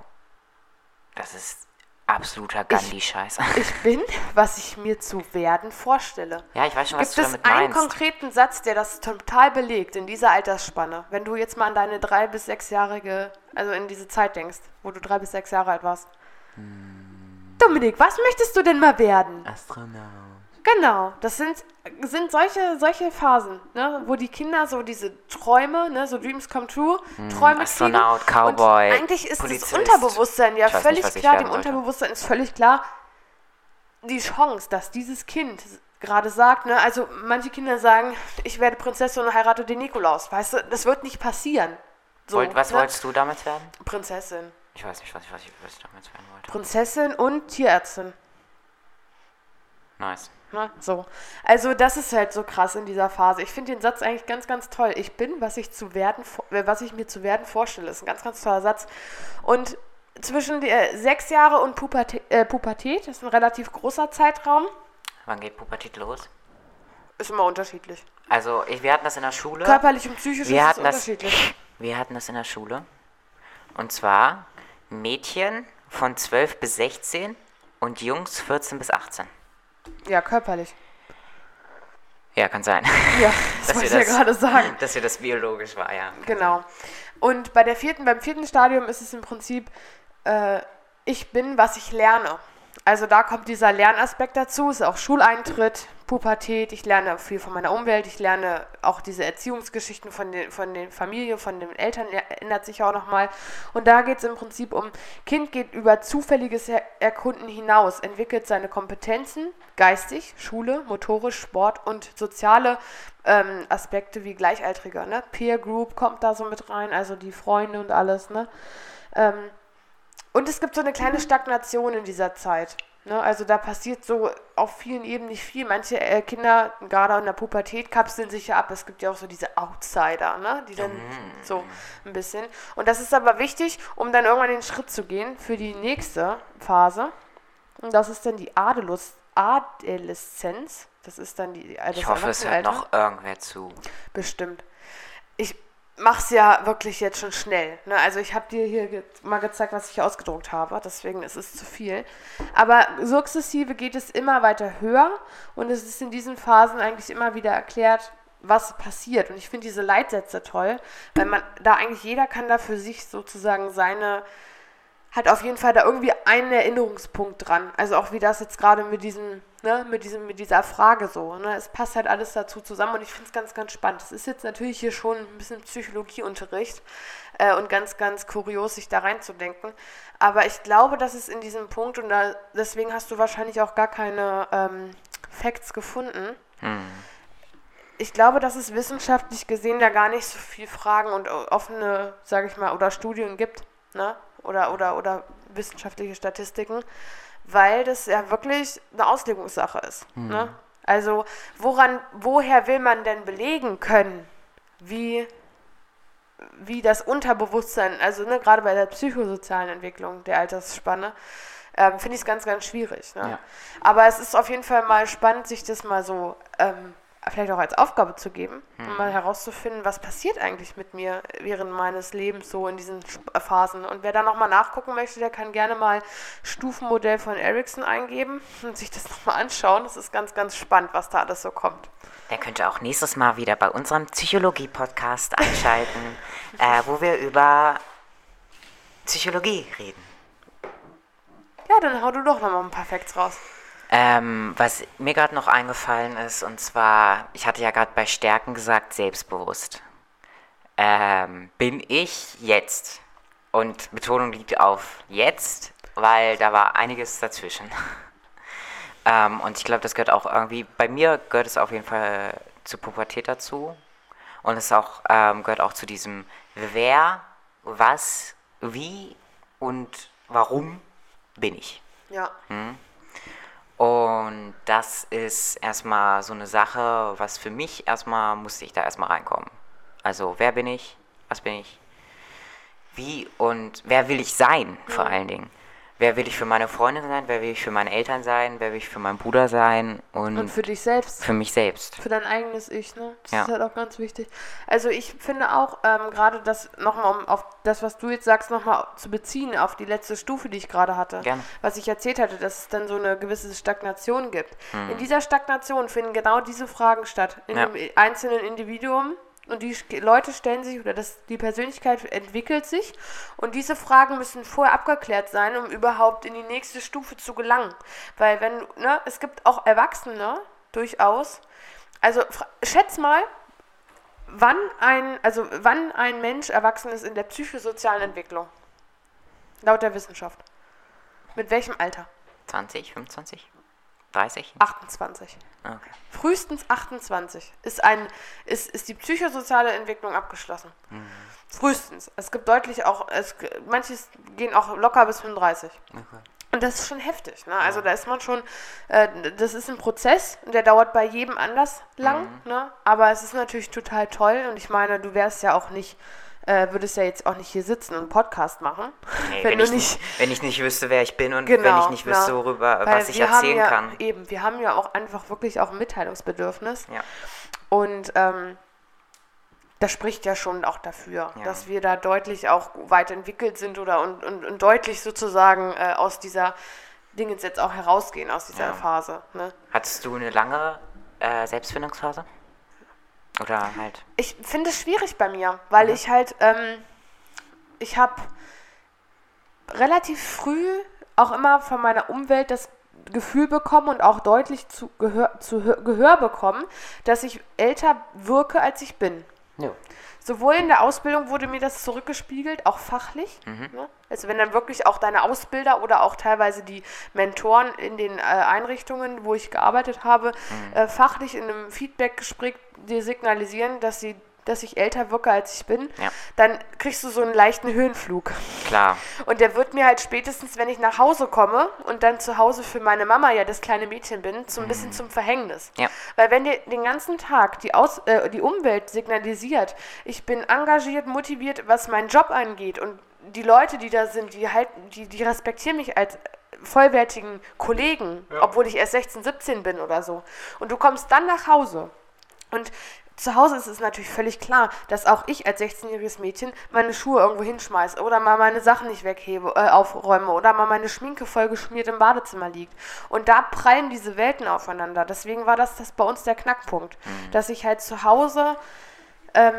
Das ist absoluter Gandhi-Scheiß. Ich bin, was ich mir zu werden vorstelle. Ja, ich weiß schon, was Gibt du es damit einen meinst. konkreten Satz, der das total belegt in dieser Altersspanne? Wenn du jetzt mal an deine drei bis sechsjährige, also in diese Zeit denkst, wo du drei bis sechs Jahre alt warst. Hm. Dominik, was möchtest du denn mal werden? Astronaut. Genau, das sind, sind solche, solche Phasen, ne, wo die Kinder so diese Träume, ne, so Dreams come true, Träume Hm, Astronaut, kriegen. Cowboy, Und eigentlich ist Polizist. das Unterbewusstsein ja nicht, völlig ich klar, dem wollte. Unterbewusstsein ist völlig klar, die Chance, dass dieses Kind gerade sagt, ne, also manche Kinder sagen, ich werde Prinzessin und heirate den Nikolaus, weißt du, das wird nicht passieren. So, Wollt, was ne? wolltest du damals werden? Prinzessin. Ich weiß nicht, was ich, was ich, was ich damals werden wollte. Prinzessin und Tierärztin. Nice. Ne? So. Also das ist halt so krass in dieser Phase. Ich finde den Satz eigentlich ganz, ganz toll. Ich bin, was ich zu werden, äh, was ich mir zu werden vorstelle. ist ein ganz, ganz toller Satz. Und zwischen der sechs Jahre und Pubertät, äh, Pubertät ist ein relativ großer Zeitraum. Wann geht Pubertät los? Ist immer unterschiedlich. Also, ich, wir hatten das in der Schule. Körperlich und psychisch wir ist es hatten das, unterschiedlich. Wir hatten das in der Schule. Und zwar Mädchen von 12 bis 16 und Jungs 14 bis 18. Ja, körperlich. Ja, kann sein. Ja, das Dass wollte ich ja das- gerade sagen. Dass wir das biologisch war, ja. Genau. Und bei der vierten, beim vierten Stadium ist es im Prinzip, äh, ich bin, was ich lerne. Also da kommt dieser Lernaspekt dazu, ist auch Schuleintritt, Pubertät, ich lerne viel von meiner Umwelt, ich lerne auch diese Erziehungsgeschichten von den, von den Familien, von den Eltern er- ändert sich auch nochmal. Und da geht es im Prinzip um, Kind geht über zufälliges Er- Erkunden hinaus, entwickelt seine Kompetenzen, geistig, Schule, motorisch, Sport und soziale ähm, Aspekte wie Gleichaltriger, ne? Peer Group kommt da so mit rein, also die Freunde und alles, ne? Ähm, und es gibt so eine kleine Stagnation in dieser Zeit. Ne? Also da passiert so auf vielen Ebenen nicht viel. Manche äh, Kinder, gerade in der Pubertät, kapseln sich ja ab. Es gibt ja auch so diese Outsider, ne? die dann so ein bisschen. Und das ist aber wichtig, um dann irgendwann den Schritt zu gehen für die nächste Phase. Und das ist dann die Adelus Adoleszenz. Das ist dann die äh, das Ich hoffe, es hört noch irgendwer zu. Bestimmt. Ich mach's ja wirklich jetzt schon schnell. Ne? Also ich habe dir hier ge mal gezeigt, was ich ausgedruckt habe, deswegen ist es zu viel. Aber sukzessive geht es immer weiter höher und es ist in diesen Phasen eigentlich immer wieder erklärt, was passiert. Und ich finde diese Leitsätze toll, weil man da eigentlich jeder kann da für sich sozusagen seine hat auf jeden Fall da irgendwie einen Erinnerungspunkt dran. Also auch wie das jetzt gerade mit diesem, ne, mit diesem, mit dieser Frage so. Ne? Es passt halt alles dazu zusammen und ich finde es ganz, ganz spannend. Es ist jetzt natürlich hier schon ein bisschen Psychologieunterricht äh, und ganz, ganz kurios, sich da reinzudenken. Aber ich glaube, dass es in diesem Punkt, und da, deswegen hast du wahrscheinlich auch gar keine ähm, Facts gefunden. Ich glaube, dass es wissenschaftlich gesehen da gar nicht so viel Fragen und offene, sage ich mal, oder Studien gibt, ne? Oder, oder, oder wissenschaftliche Statistiken, weil das ja wirklich eine Auslegungssache ist. Ne? Also, woran, woher will man denn belegen können, wie, wie das Unterbewusstsein, also ne, gerade bei der psychosozialen Entwicklung der Altersspanne, ähm, finde ich es ganz, ganz schwierig. Ne? Ja. Aber es ist auf jeden Fall mal spannend, sich das mal so ähm, vielleicht auch als Aufgabe zu geben, um mal herauszufinden, was passiert eigentlich mit mir während meines Lebens so in diesen Sp- Phasen. Und wer da nochmal nachgucken möchte, der kann gerne mal Stufenmodell von Ericsson eingeben und sich das nochmal anschauen. Das ist ganz, ganz spannend, was da alles so kommt. Der könnte auch nächstes Mal wieder bei unserem Psychologie-Podcast einschalten, äh, wo wir über Psychologie reden. Ja, dann hau du doch nochmal ein paar Facts raus. Ähm, was mir gerade noch eingefallen ist, und zwar, ich hatte ja gerade bei Stärken gesagt, selbstbewusst. ähm, bin ich jetzt. Und Betonung liegt auf jetzt, weil da war einiges dazwischen. ähm, und ich glaube, das gehört auch irgendwie, bei mir gehört es auf jeden Fall zu Pubertät dazu. Und es auch, ähm, gehört auch zu diesem Wer, was, wie und warum bin ich. Ja. Und das ist erstmal so eine Sache, was für mich erstmal musste ich da erstmal reinkommen. Also wer bin ich, was bin ich, wie und wer will ich sein vor allen Dingen. Wer will ich für meine Freundin sein, wer will ich für meine Eltern sein, wer will ich für meinen Bruder sein und, Und für dich selbst. für mich selbst. Für dein eigenes Ich, ne? Das Ja. ist halt auch ganz wichtig. Also ich finde auch, ähm, gerade das nochmal, um auf das, was du jetzt sagst, nochmal zu beziehen, auf die letzte Stufe, die ich gerade hatte. Gerne. Was ich erzählt hatte, dass es dann so eine gewisse Stagnation gibt. Mhm. In dieser Stagnation finden genau diese Fragen statt. In Ja. dem einzelnen Individuum. Und die Leute stellen sich, oder das, die Persönlichkeit entwickelt sich. Und diese Fragen müssen vorher abgeklärt sein, um überhaupt in die nächste Stufe zu gelangen. Weil wenn, ne, es gibt auch Erwachsene, durchaus. Also schätz mal, wann ein, also wann ein Mensch erwachsen ist in der psychosozialen Entwicklung. Laut der Wissenschaft. Mit welchem Alter? 20, 25, 30? 28. Okay. Frühestens 28 ist, ein, ist, ist die psychosoziale Entwicklung abgeschlossen. Frühestens. Es gibt deutlich auch, es, manches gehen auch locker bis 35. okay. Und das ist schon heftig. Ne? Also da ist man schon, äh, das ist ein Prozess, der dauert bei jedem anders lang. Ne? Aber es ist natürlich total toll. Und ich meine, du wärst ja auch nicht, äh, würdest ja jetzt auch nicht hier sitzen und einen Podcast machen. Nee, wenn, wenn, ich, nicht wenn ich nicht wüsste, wer ich bin und Genau, wenn ich nicht wüsste, ja. worüber, was ich erzählen ja, kann. Eben, wir haben ja auch einfach wirklich auch ein Mitteilungsbedürfnis. Ja. Und ähm, das spricht ja schon auch dafür, Ja. dass wir da deutlich auch weit entwickelt sind oder und, und, und deutlich sozusagen äh, aus dieser Dingens jetzt auch herausgehen, aus dieser Ja. Phase. Ne? Hattest du eine lange äh, Selbstfindungsphase? Oder halt. Ich finde es schwierig bei mir, weil Mhm. ich halt, ähm, ich habe relativ früh auch immer von meiner Umwelt das Gefühl bekommen und auch deutlich zu Gehör, zu Hö- Gehör bekommen, dass ich älter wirke, als ich bin. Ja. Sowohl in der Ausbildung wurde mir das zurückgespiegelt, auch fachlich. Ne? Also wenn dann wirklich auch deine Ausbilder oder auch teilweise die Mentoren in den äh, Einrichtungen, wo ich gearbeitet habe, äh, fachlich in einem Feedbackgespräch dir signalisieren, dass sie dass ich älter wirke, als ich bin, Ja. dann kriegst du so einen leichten Höhenflug. Klar. Und der wird mir halt spätestens, wenn ich nach Hause komme und dann zu Hause für meine Mama ja das kleine Mädchen bin, so ein bisschen zum Verhängnis. Ja. Weil wenn dir den ganzen Tag die, Aus äh, die Umwelt signalisiert, ich bin engagiert, motiviert, was meinen Job angeht und die Leute, die da sind, die halten, die, die respektieren mich als vollwertigen Kollegen, obwohl ich erst 16, 17 bin oder so. Und du kommst dann nach Hause und zu Hause ist es natürlich völlig klar, dass auch ich als 16-jähriges Mädchen meine Schuhe irgendwo hinschmeiße oder mal meine Sachen nicht weghebe, äh, aufräume oder mal meine Schminke voll geschmiert im Badezimmer liegt. Und da prallen diese Welten aufeinander. Deswegen war das, das bei uns der Knackpunkt, dass ich halt zu Hause ähm,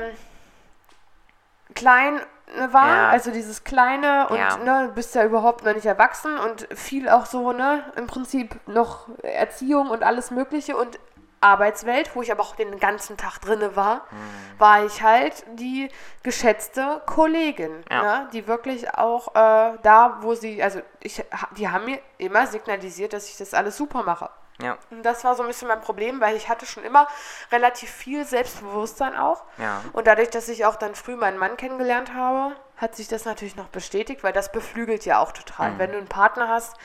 klein ne, war, Ja. also dieses kleine und Ja. ne, bist ja überhaupt noch nicht erwachsen und viel auch so, ne, im Prinzip noch Erziehung und alles Mögliche und Arbeitswelt, wo ich aber auch den ganzen Tag drinne war, Mhm. war ich halt die geschätzte Kollegin, Ja. ne, die wirklich auch äh, da, wo sie, also ich, die haben mir immer signalisiert, dass ich das alles super mache. Ja. Und das war so ein bisschen mein Problem, weil ich hatte schon immer relativ viel Selbstbewusstsein auch. Ja. Und dadurch, dass ich auch dann früh meinen Mann kennengelernt habe, hat sich das natürlich noch bestätigt, weil das beflügelt ja auch total. Wenn du einen Partner hast,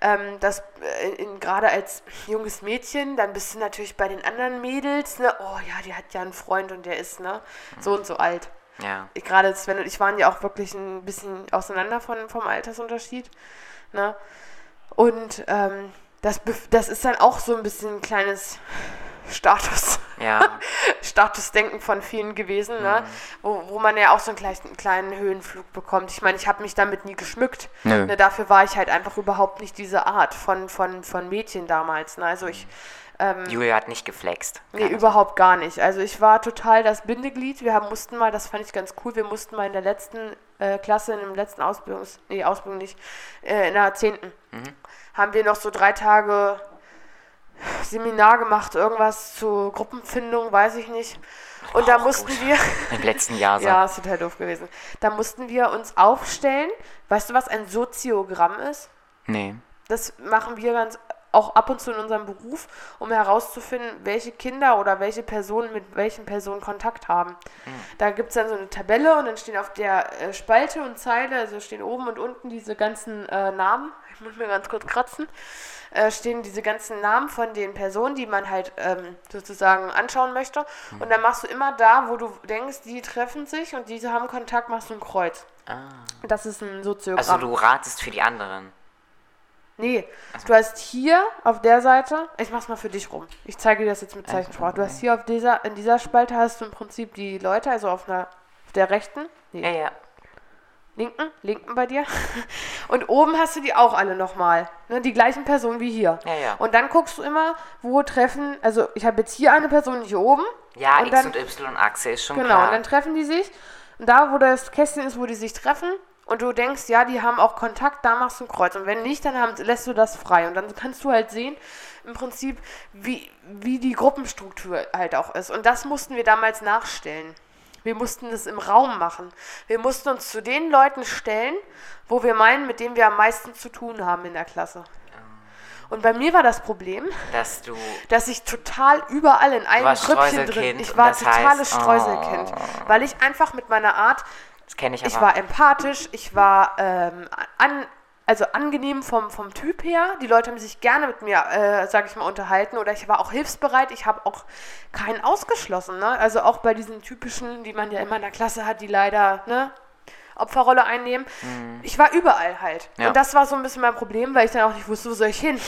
ähm, das äh, gerade als junges Mädchen, dann bist du natürlich bei den anderen Mädels, ne, oh ja, die hat ja einen Freund und der ist ne, so und so alt. Ja. Ich, gerade Sven und ich waren ja auch wirklich ein bisschen auseinander von, vom Altersunterschied. Ne? Und ähm, das, das ist dann auch so ein bisschen ein kleines Status. Ja. Statusdenken von vielen gewesen, Mhm. ne? wo, wo man ja auch so einen kleinen, kleinen Höhenflug bekommt. Ich meine, ich habe mich damit nie geschmückt. Nö. Ne? Dafür war ich halt einfach überhaupt nicht diese Art von, von, von Mädchen damals. Ne? Also ich, Julia hat nicht geflext. Nee, überhaupt gar nicht. Also ich war total das Bindeglied. Wir haben, mussten mal, das fand ich ganz cool, wir mussten mal in der letzten äh, Klasse, in dem letzten Ausbildungs... Nee, Ausbildung nicht, äh, in der zehnten, haben wir noch so drei Tage Seminar gemacht, irgendwas zur Gruppenfindung, weiß ich nicht. Und da mussten gut. wir. Im letzten Jahr so. ja, ist total doof gewesen. Da mussten wir uns aufstellen. Weißt du, was ein Soziogramm ist? Nee. Das machen wir ganz auch ab und zu in unserem Beruf, um herauszufinden, welche Kinder oder welche Personen mit welchen Personen Kontakt haben. Da gibt es dann so eine Tabelle und dann stehen auf der äh, Spalte und Zeile, also stehen oben und unten diese ganzen äh, Namen. Ich muss mir ganz kurz kratzen. Äh, stehen diese ganzen Namen von den Personen, die man halt ähm, sozusagen anschauen möchte. Und dann machst du immer da, wo du denkst, die treffen sich und diese haben Kontakt, machst du ein Kreuz. Das ist ein Soziogramm. Also du ratest für die anderen. Nee, du hast hier auf der Seite, ich mach's mal für dich rum. Ich zeige dir das jetzt mit Zeichensprache. Du hast hier auf dieser, in dieser Spalte hast du im Prinzip die Leute, also auf einer, auf der rechten, nee, Ja, ja. Linken, linken bei dir. Und oben hast du die auch alle nochmal. Ne, die gleichen Personen wie hier. Ja, ja. Und dann guckst du immer, wo treffen, also ich habe jetzt hier eine Person hier oben. Ja, und X dann, und Y-Achse ist schon Genau, klar. und dann treffen die sich. Und da, wo das Kästchen ist, wo die sich treffen, und du denkst, ja, die haben auch Kontakt, da machst du ein Kreuz. Und wenn nicht, dann haben, lässt du das frei. Und dann kannst du halt sehen, im Prinzip, wie, wie die Gruppenstruktur halt auch ist. Und das mussten wir damals nachstellen. Wir mussten das im Raum machen. Wir mussten uns zu den Leuten stellen, wo wir meinen, mit denen wir am meisten zu tun haben in der Klasse. Und bei mir war das Problem, dass du. dass ich total überall in warst Grüppchen drin. Ich war totales heißt, Streuselkind, weil ich einfach mit meiner Art, Das kenne ich aber. ich war empathisch, ich war ähm, an, also angenehm vom, vom Typ her. Die Leute haben sich gerne mit mir, äh, sag ich mal, unterhalten oder ich war auch hilfsbereit. Ich habe auch keinen ausgeschlossen. Ne? Also auch bei diesen typischen, die man ja immer in der Klasse hat, die leider ne, Opferrolle einnehmen. Ich war überall halt. Mhm. Ja. Und das war so ein bisschen mein Problem, weil ich dann auch nicht wusste, wo soll ich hin.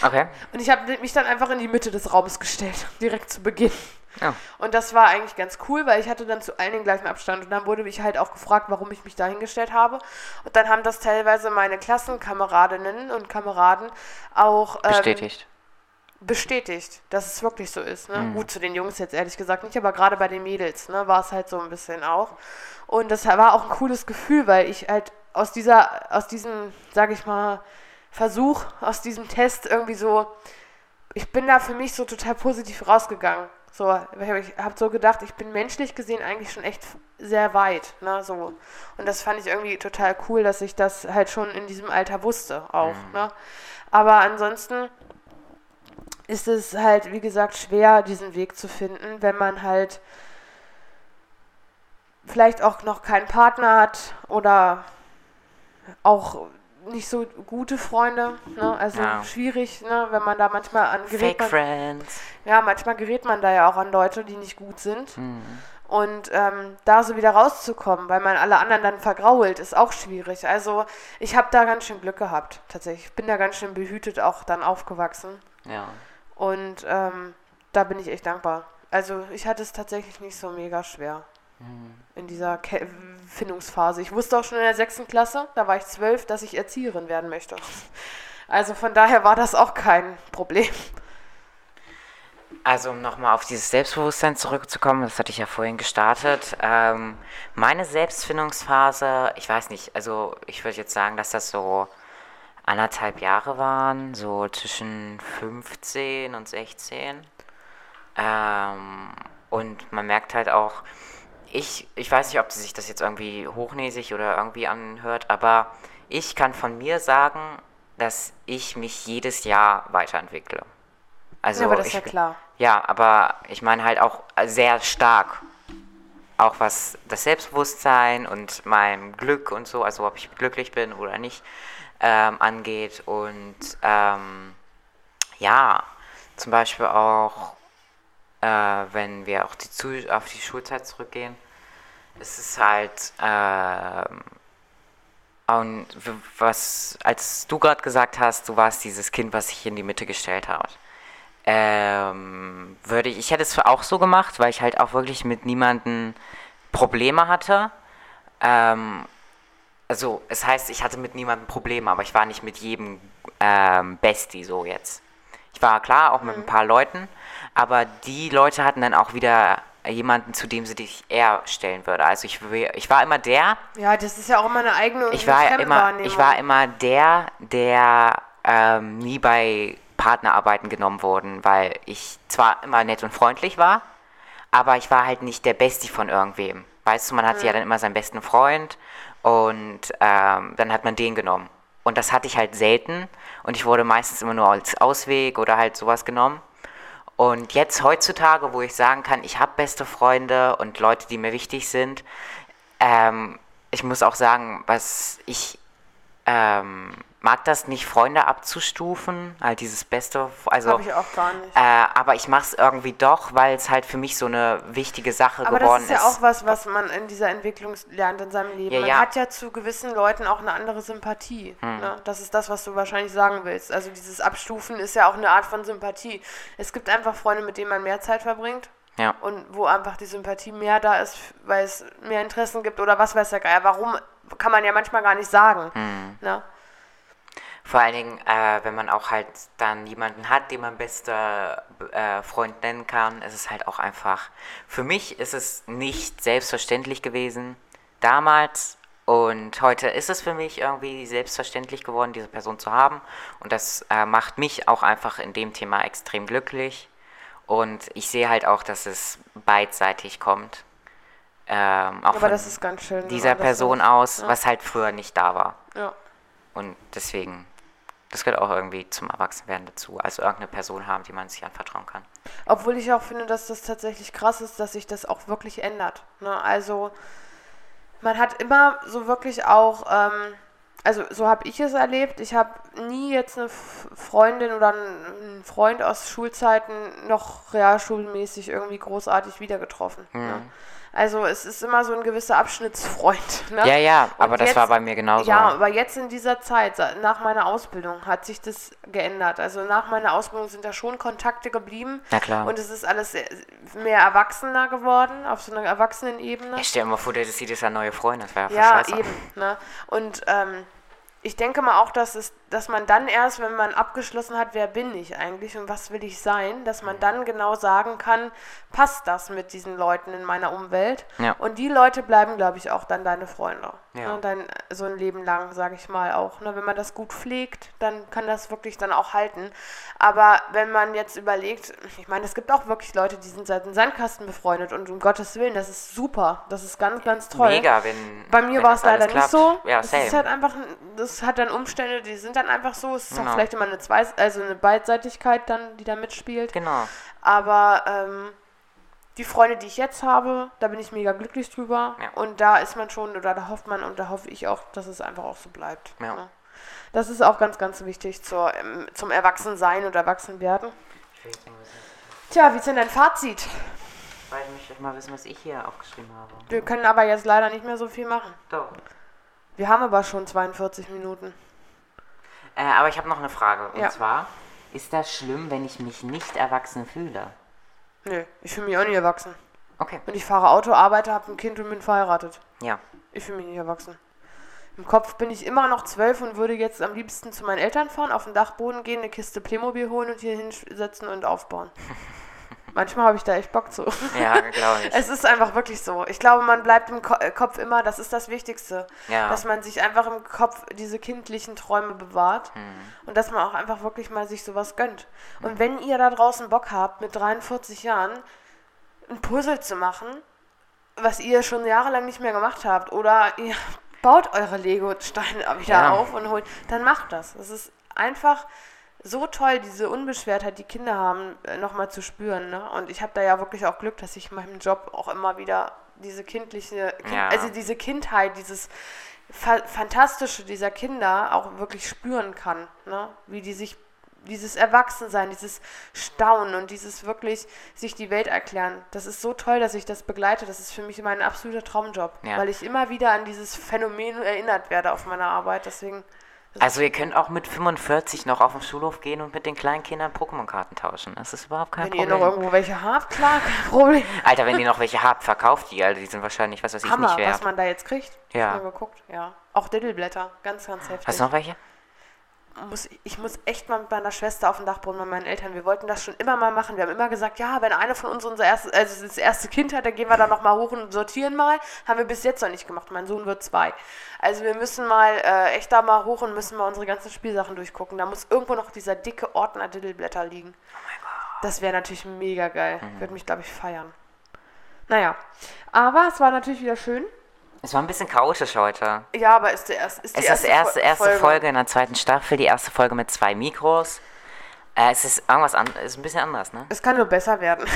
Okay. Und ich habe mich dann einfach in die Mitte des Raumes gestellt, direkt zu Beginn. Ja. Und das war eigentlich ganz cool, weil ich hatte dann zu allen den gleichen Abstand. Und dann wurde mich halt auch gefragt, warum ich mich da hingestellt habe. Und dann haben das teilweise meine Klassenkameradinnen und Kameraden auch ähm, Bestätigt. bestätigt, dass es wirklich so ist. Ne? Gut, zu den Jungs jetzt ehrlich gesagt nicht, aber gerade bei den Mädels ne, war es halt so ein bisschen auch. Und das war auch ein cooles Gefühl, weil ich halt aus dieser, aus diesem, sag ich mal, Versuch, aus diesem Test irgendwie so, ich bin da für mich so total positiv rausgegangen. So, ich habe so gedacht, ich bin menschlich gesehen eigentlich schon echt sehr weit, ne, so. Und das fand ich irgendwie total cool, dass ich das halt schon in diesem Alter wusste auch, ne. Aber ansonsten ist es halt, wie gesagt, schwer, diesen Weg zu finden, wenn man halt vielleicht auch noch keinen Partner hat oder auch nicht so gute Freunde, ne? Also Ja. schwierig, ne? Wenn man da manchmal an gerät Fake man, Friends. ja, manchmal gerät man da ja auch an Leute, die nicht gut sind. Mhm. Und ähm, da so wieder rauszukommen, weil man alle anderen dann vergrault, ist auch schwierig. Also ich habe da ganz schön Glück gehabt, tatsächlich. Ich bin da ganz schön behütet auch dann aufgewachsen. Ja. Und ähm, da bin ich echt dankbar. Also ich hatte es tatsächlich nicht so mega schwer in dieser Ke Findungsphase. Ich wusste auch schon in der sechsten Klasse, da war ich zwölf, dass ich Erzieherin werden möchte. Also von daher war das auch kein Problem. Also um nochmal auf dieses Selbstbewusstsein zurückzukommen, das hatte ich ja vorhin gestartet. Ähm, meine Selbstfindungsphase, ich weiß nicht, also ich würde jetzt sagen, dass das so anderthalb Jahre waren, so zwischen 15 und 16. Ähm, und man merkt halt auch, ich, ich weiß nicht, ob sich das jetzt irgendwie hochnäsig oder irgendwie anhört, aber ich kann von mir sagen, dass ich mich jedes Jahr weiterentwickle. Also Ja, aber das ist ich, ja klar. Ja, aber ich meine halt auch sehr stark. Auch was das Selbstbewusstsein und mein Glück und so, also ob ich glücklich bin oder nicht, ähm, angeht. Und ähm, ja, zum Beispiel auch, äh, wenn wir auch die Zu auf die Schulzeit zurückgehen, es ist halt, ähm, und was, als du gerade gesagt hast, du warst dieses Kind, was sich in die Mitte gestellt hat. Ähm, würde ich, ich hätte es auch so gemacht, weil ich halt auch wirklich mit niemanden Probleme hatte. Ähm, also, es heißt, ich hatte mit niemandem Probleme, aber ich war nicht mit jedem ähm, Bestie so jetzt. Ich war klar auch mit ein paar Leuten, aber die Leute hatten dann auch wieder jemanden, zu dem sie dich eher stellen würde. Also ich, ich war immer der, Ja, das ist ja auch immer eine eigene ich war immer, ich war immer der, der ähm, nie bei Partnerarbeiten genommen wurden, weil ich zwar immer nett und freundlich war, aber ich war halt nicht der Bestie von irgendwem. Weißt du, man hatte ja dann immer seinen besten Freund und ähm, dann hat man den genommen. Und das hatte ich halt selten und ich wurde meistens immer nur als Ausweg oder halt sowas genommen. Und jetzt heutzutage, wo ich sagen kann, ich habe beste Freunde und Leute, die mir wichtig sind, ähm, ich muss auch sagen, was ich ähm, mag das nicht, Freunde abzustufen, halt dieses Beste, also, Habe ich auch gar nicht. äh, aber ich mache es irgendwie doch, weil es halt für mich so eine wichtige Sache Aber geworden das ist ja auch was, was man in dieser Entwicklung lernt in seinem Leben. Ja, man ja. hat ja zu gewissen Leuten auch eine andere Sympathie. Hm. Ne? Das ist das, was du wahrscheinlich sagen willst. Also dieses Abstufen ist ja auch eine Art von Sympathie. Es gibt einfach Freunde, mit denen man mehr Zeit verbringt Ja. und wo einfach die Sympathie mehr da ist, weil es mehr Interessen gibt oder was weiß der Geier. Warum, kann man ja manchmal gar nicht sagen. Hm. Ne? Vor allen Dingen, äh, wenn man auch halt dann jemanden hat, den man bester äh, Freund nennen kann, ist es halt auch einfach. Für mich ist es nicht selbstverständlich gewesen damals und heute ist es für mich irgendwie selbstverständlich geworden, diese Person zu haben und das äh, macht mich auch einfach in dem Thema extrem glücklich und ich sehe halt auch, dass es beidseitig kommt. Ähm, auch Aber von das ist ganz schön. wenn dieser Person so- aus, ja. was halt früher nicht da war. Ja. Und deswegen, das gehört auch irgendwie zum Erwachsenwerden dazu. Also irgendeine Person haben, die man sich anvertrauen kann. Obwohl ich auch finde, dass das tatsächlich krass ist, dass sich das auch wirklich ändert. Ne? Also man hat immer so wirklich auch, ähm, also so habe ich es erlebt. Ich habe nie jetzt eine Freundin oder einen Freund aus Schulzeiten noch realschulmäßig irgendwie großartig wieder getroffen. Ne? Also es ist immer so ein gewisser Abschnittsfreund. Ne? Ja, ja, Und aber das jetzt- war bei mir genauso. Ja, aber jetzt in dieser Zeit, nach meiner Ausbildung, hat sich das geändert. Also nach meiner Ausbildung sind da schon Kontakte geblieben. Na klar. Und es ist alles sehr- mehr erwachsener geworden, auf so einer Erwachsenenebene. Ja, stell dir mal vor, du hättest jedes Jahr neue Freunde. Das wäre ja, Ja, eben. Ne? Und ähm, ich denke mal auch, dass, es, dass man dann erst, wenn man abgeschlossen hat, wer bin ich eigentlich und was will ich sein, dass Mhm. man dann genau sagen kann, passt das mit diesen Leuten in meiner Umwelt? Ja. Und die Leute bleiben, glaube ich, auch dann deine Freunde. Ja. Ne? Dein, so ein Leben lang, sage ich mal auch. Ne? Wenn man das gut pflegt, dann kann das wirklich dann auch halten. Aber wenn man jetzt überlegt, ich meine, es gibt auch wirklich Leute, die sind seit dem Sandkasten befreundet und um Gottes Willen, das ist super. Das ist ganz, ganz toll. Mega, wenn. Bei mir war es leider alles nicht klappt. so. Ja, es same. ist halt einfach, ein- das hat dann Umstände, die sind dann einfach so. Es ist Genau. auch vielleicht immer eine Zwei also eine Beidseitigkeit dann, die da mitspielt. Genau. Aber ähm, die Freunde, die ich jetzt habe, da bin ich mega glücklich drüber. Ja. Und da ist man schon, oder da hofft man und da hoffe ich auch, dass es einfach auch so bleibt. Ja. ne? Das ist auch ganz, ganz wichtig zur, ähm, zum Erwachsensein und Erwachsenwerden. Tja, wie ist denn dein Fazit? Weil ich möchte mal wissen, was ich hier aufgeschrieben habe. Wir können aber jetzt leider nicht mehr so viel machen. Doch. Wir haben aber schon 42 Minuten. Äh, aber ich habe noch eine Frage. Und Ja. zwar, ist das schlimm, wenn ich mich nicht erwachsen fühle? Nö, ich fühle mich auch nicht erwachsen. Okay. Und ich fahre Auto, arbeite, habe ein Kind und bin verheiratet. Ja. Ich fühle mich nicht erwachsen. Im Kopf bin ich immer noch zwölf und würde jetzt am liebsten zu meinen Eltern fahren, auf den Dachboden gehen, eine Kiste Playmobil holen und hier hinsetzen und aufbauen. Manchmal habe ich da echt Bock zu. Ja, glaube ich. Es ist einfach wirklich so. Ich glaube, man bleibt im Ko äh, Kopf immer, das ist das Wichtigste. Ja. Dass man sich einfach im Kopf diese kindlichen Träume bewahrt und dass man auch einfach wirklich mal sich sowas gönnt. Und wenn ihr da draußen Bock habt, mit 43 Jahren ein Puzzle zu machen, was ihr schon jahrelang nicht mehr gemacht habt, oder ihr baut eure Lego-Steine wieder Ja. auf und holt, dann macht das. Es ist einfach so toll, diese Unbeschwertheit, die Kinder haben, nochmal zu spüren. Ne? Und ich habe da ja wirklich auch Glück, dass ich in meinem Job auch immer wieder diese kindliche, kind, Ja. also diese Kindheit, dieses Fa Fantastische dieser Kinder auch wirklich spüren kann. Ne? Wie die sich, dieses Erwachsensein, dieses Staunen und dieses wirklich sich die Welt erklären. Das ist so toll, dass ich das begleite. Das ist für mich mein absoluter Traumjob, Ja. weil ich immer wieder an dieses Phänomen erinnert werde auf meiner Arbeit. Deswegen. Also ihr könnt auch mit 45 noch auf den Schulhof gehen und mit den kleinen Kindern Pokémon-Karten tauschen. Das ist überhaupt kein Wenn ihr Problem. noch irgendwo welche habt, klar, kein Problem. Alter, wenn ihr noch welche habt, verkauft die. Alter, die sind wahrscheinlich, was weiß ich, Hammer, nicht wert. was man da jetzt kriegt. Ja. Du mal geguckt? Ja. Auch Diddleblätter, ganz, ganz heftig. Hast du noch welche? Muss, ich muss echt mal mit meiner Schwester auf dem Dachboden bei meinen Eltern. Wir wollten das schon immer mal machen. Wir haben immer gesagt, ja, wenn eine von uns unser erstes, also das erste Kind hat, dann gehen wir da noch mal hoch und sortieren mal. Haben wir bis jetzt noch nicht gemacht. Mein Sohn wird zwei. Also wir müssen mal äh, echt da mal hoch und müssen mal unsere ganzen Spielsachen durchgucken. Da muss irgendwo noch dieser dicke Ordner Diddleblätter liegen. Oh mein Gott. Das wäre natürlich mega geil. Würde mich, glaube ich, feiern. Naja, aber es war natürlich wieder schön. Es war ein bisschen chaotisch heute. Ja, aber ist, der erst, ist die Es ist erste, die erste, erste Folge. in der zweiten Staffel, die erste Folge mit zwei Mikros. Äh, es ist irgendwas an, ist ein bisschen anders, ne? Es kann nur besser werden.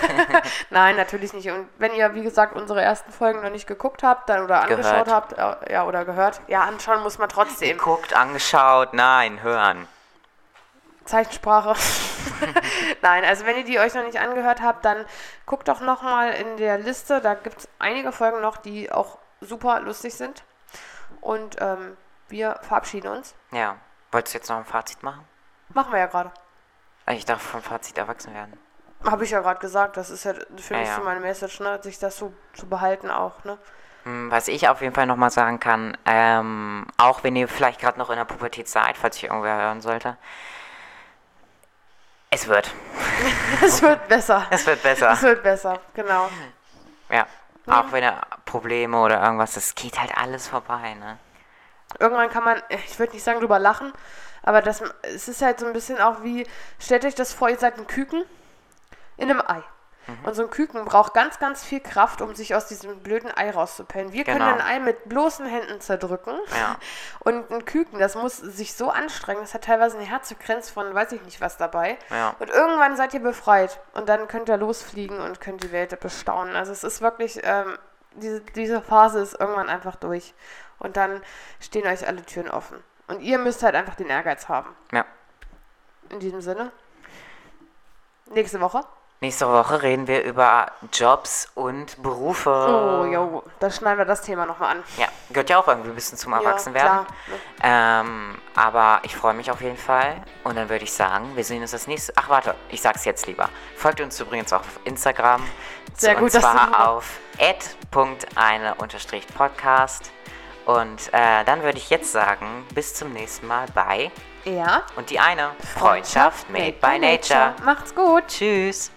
Nein, natürlich nicht. Und wenn ihr, wie gesagt, unsere ersten Folgen noch nicht geguckt habt dann, oder angeschaut Gehört. habt, äh, ja, oder gehört, ja, anschauen muss man trotzdem. Geguckt, angeschaut, nein, hören. Zeichensprache. Nein, also wenn ihr die euch noch nicht angehört habt, dann guckt doch nochmal in der Liste. Da gibt es einige Folgen noch, die auch super lustig sind. Und ähm, wir verabschieden uns. Ja. Wolltest du jetzt noch ein Fazit machen? Machen wir ja gerade. Ich darf vom Fazit erwachsen werden. Habe ich ja gerade gesagt. Das ist ja für Ja, mich ja. so meine Message, ne? sich das so zu behalten auch. Ne? Hm, Was ich auf jeden Fall nochmal sagen kann, ähm, auch wenn ihr vielleicht gerade noch in der Pubertät seid, falls ich irgendwer hören sollte, es wird. Es wird besser. Es wird besser. Es wird besser, genau. Ja. Auch wenn ihr Probleme oder irgendwas, das geht halt alles vorbei, ne? Irgendwann kann man, ich würde nicht sagen drüber lachen, aber das, es ist halt so ein bisschen auch wie, stellt euch das vor, ihr seid ein Küken in einem Ei. Mhm. Und so ein Küken braucht ganz, ganz viel Kraft, um sich aus diesem blöden Ei rauszupellen. Wir können Genau. ein Ei mit bloßen Händen zerdrücken. Ja. Und ein Küken, das muss sich so anstrengen, das hat teilweise eine Herzfrequenz von weiß ich nicht was dabei. Ja. Und irgendwann seid ihr befreit. Und dann könnt ihr losfliegen und könnt die Welt bestaunen. Also es ist wirklich, ähm, diese, diese Phase ist irgendwann einfach durch. Und dann stehen euch alle Türen offen. Und ihr müsst halt einfach den Ehrgeiz haben. Ja. In diesem Sinne. Nächste Woche. Nächste Woche reden wir über Jobs und Berufe. Oh, jo, da schneiden wir das Thema nochmal an. Ja, gehört ja auch irgendwie ein bisschen zum Erwachsenwerden. klar, Ähm, aber ich freue mich auf jeden Fall. Und dann würde ich sagen, wir sehen uns das nächste. Ach, warte, ich sag's jetzt lieber. Folgt uns übrigens auch auf Instagram. Sehr und gut, dass du zwar nochmal- auf ad.eine-podcast. Und äh, dann würde ich jetzt sagen, bis zum nächsten Mal bei Ja. und die eine Freundschaft made by nature. Macht's gut. Tschüss.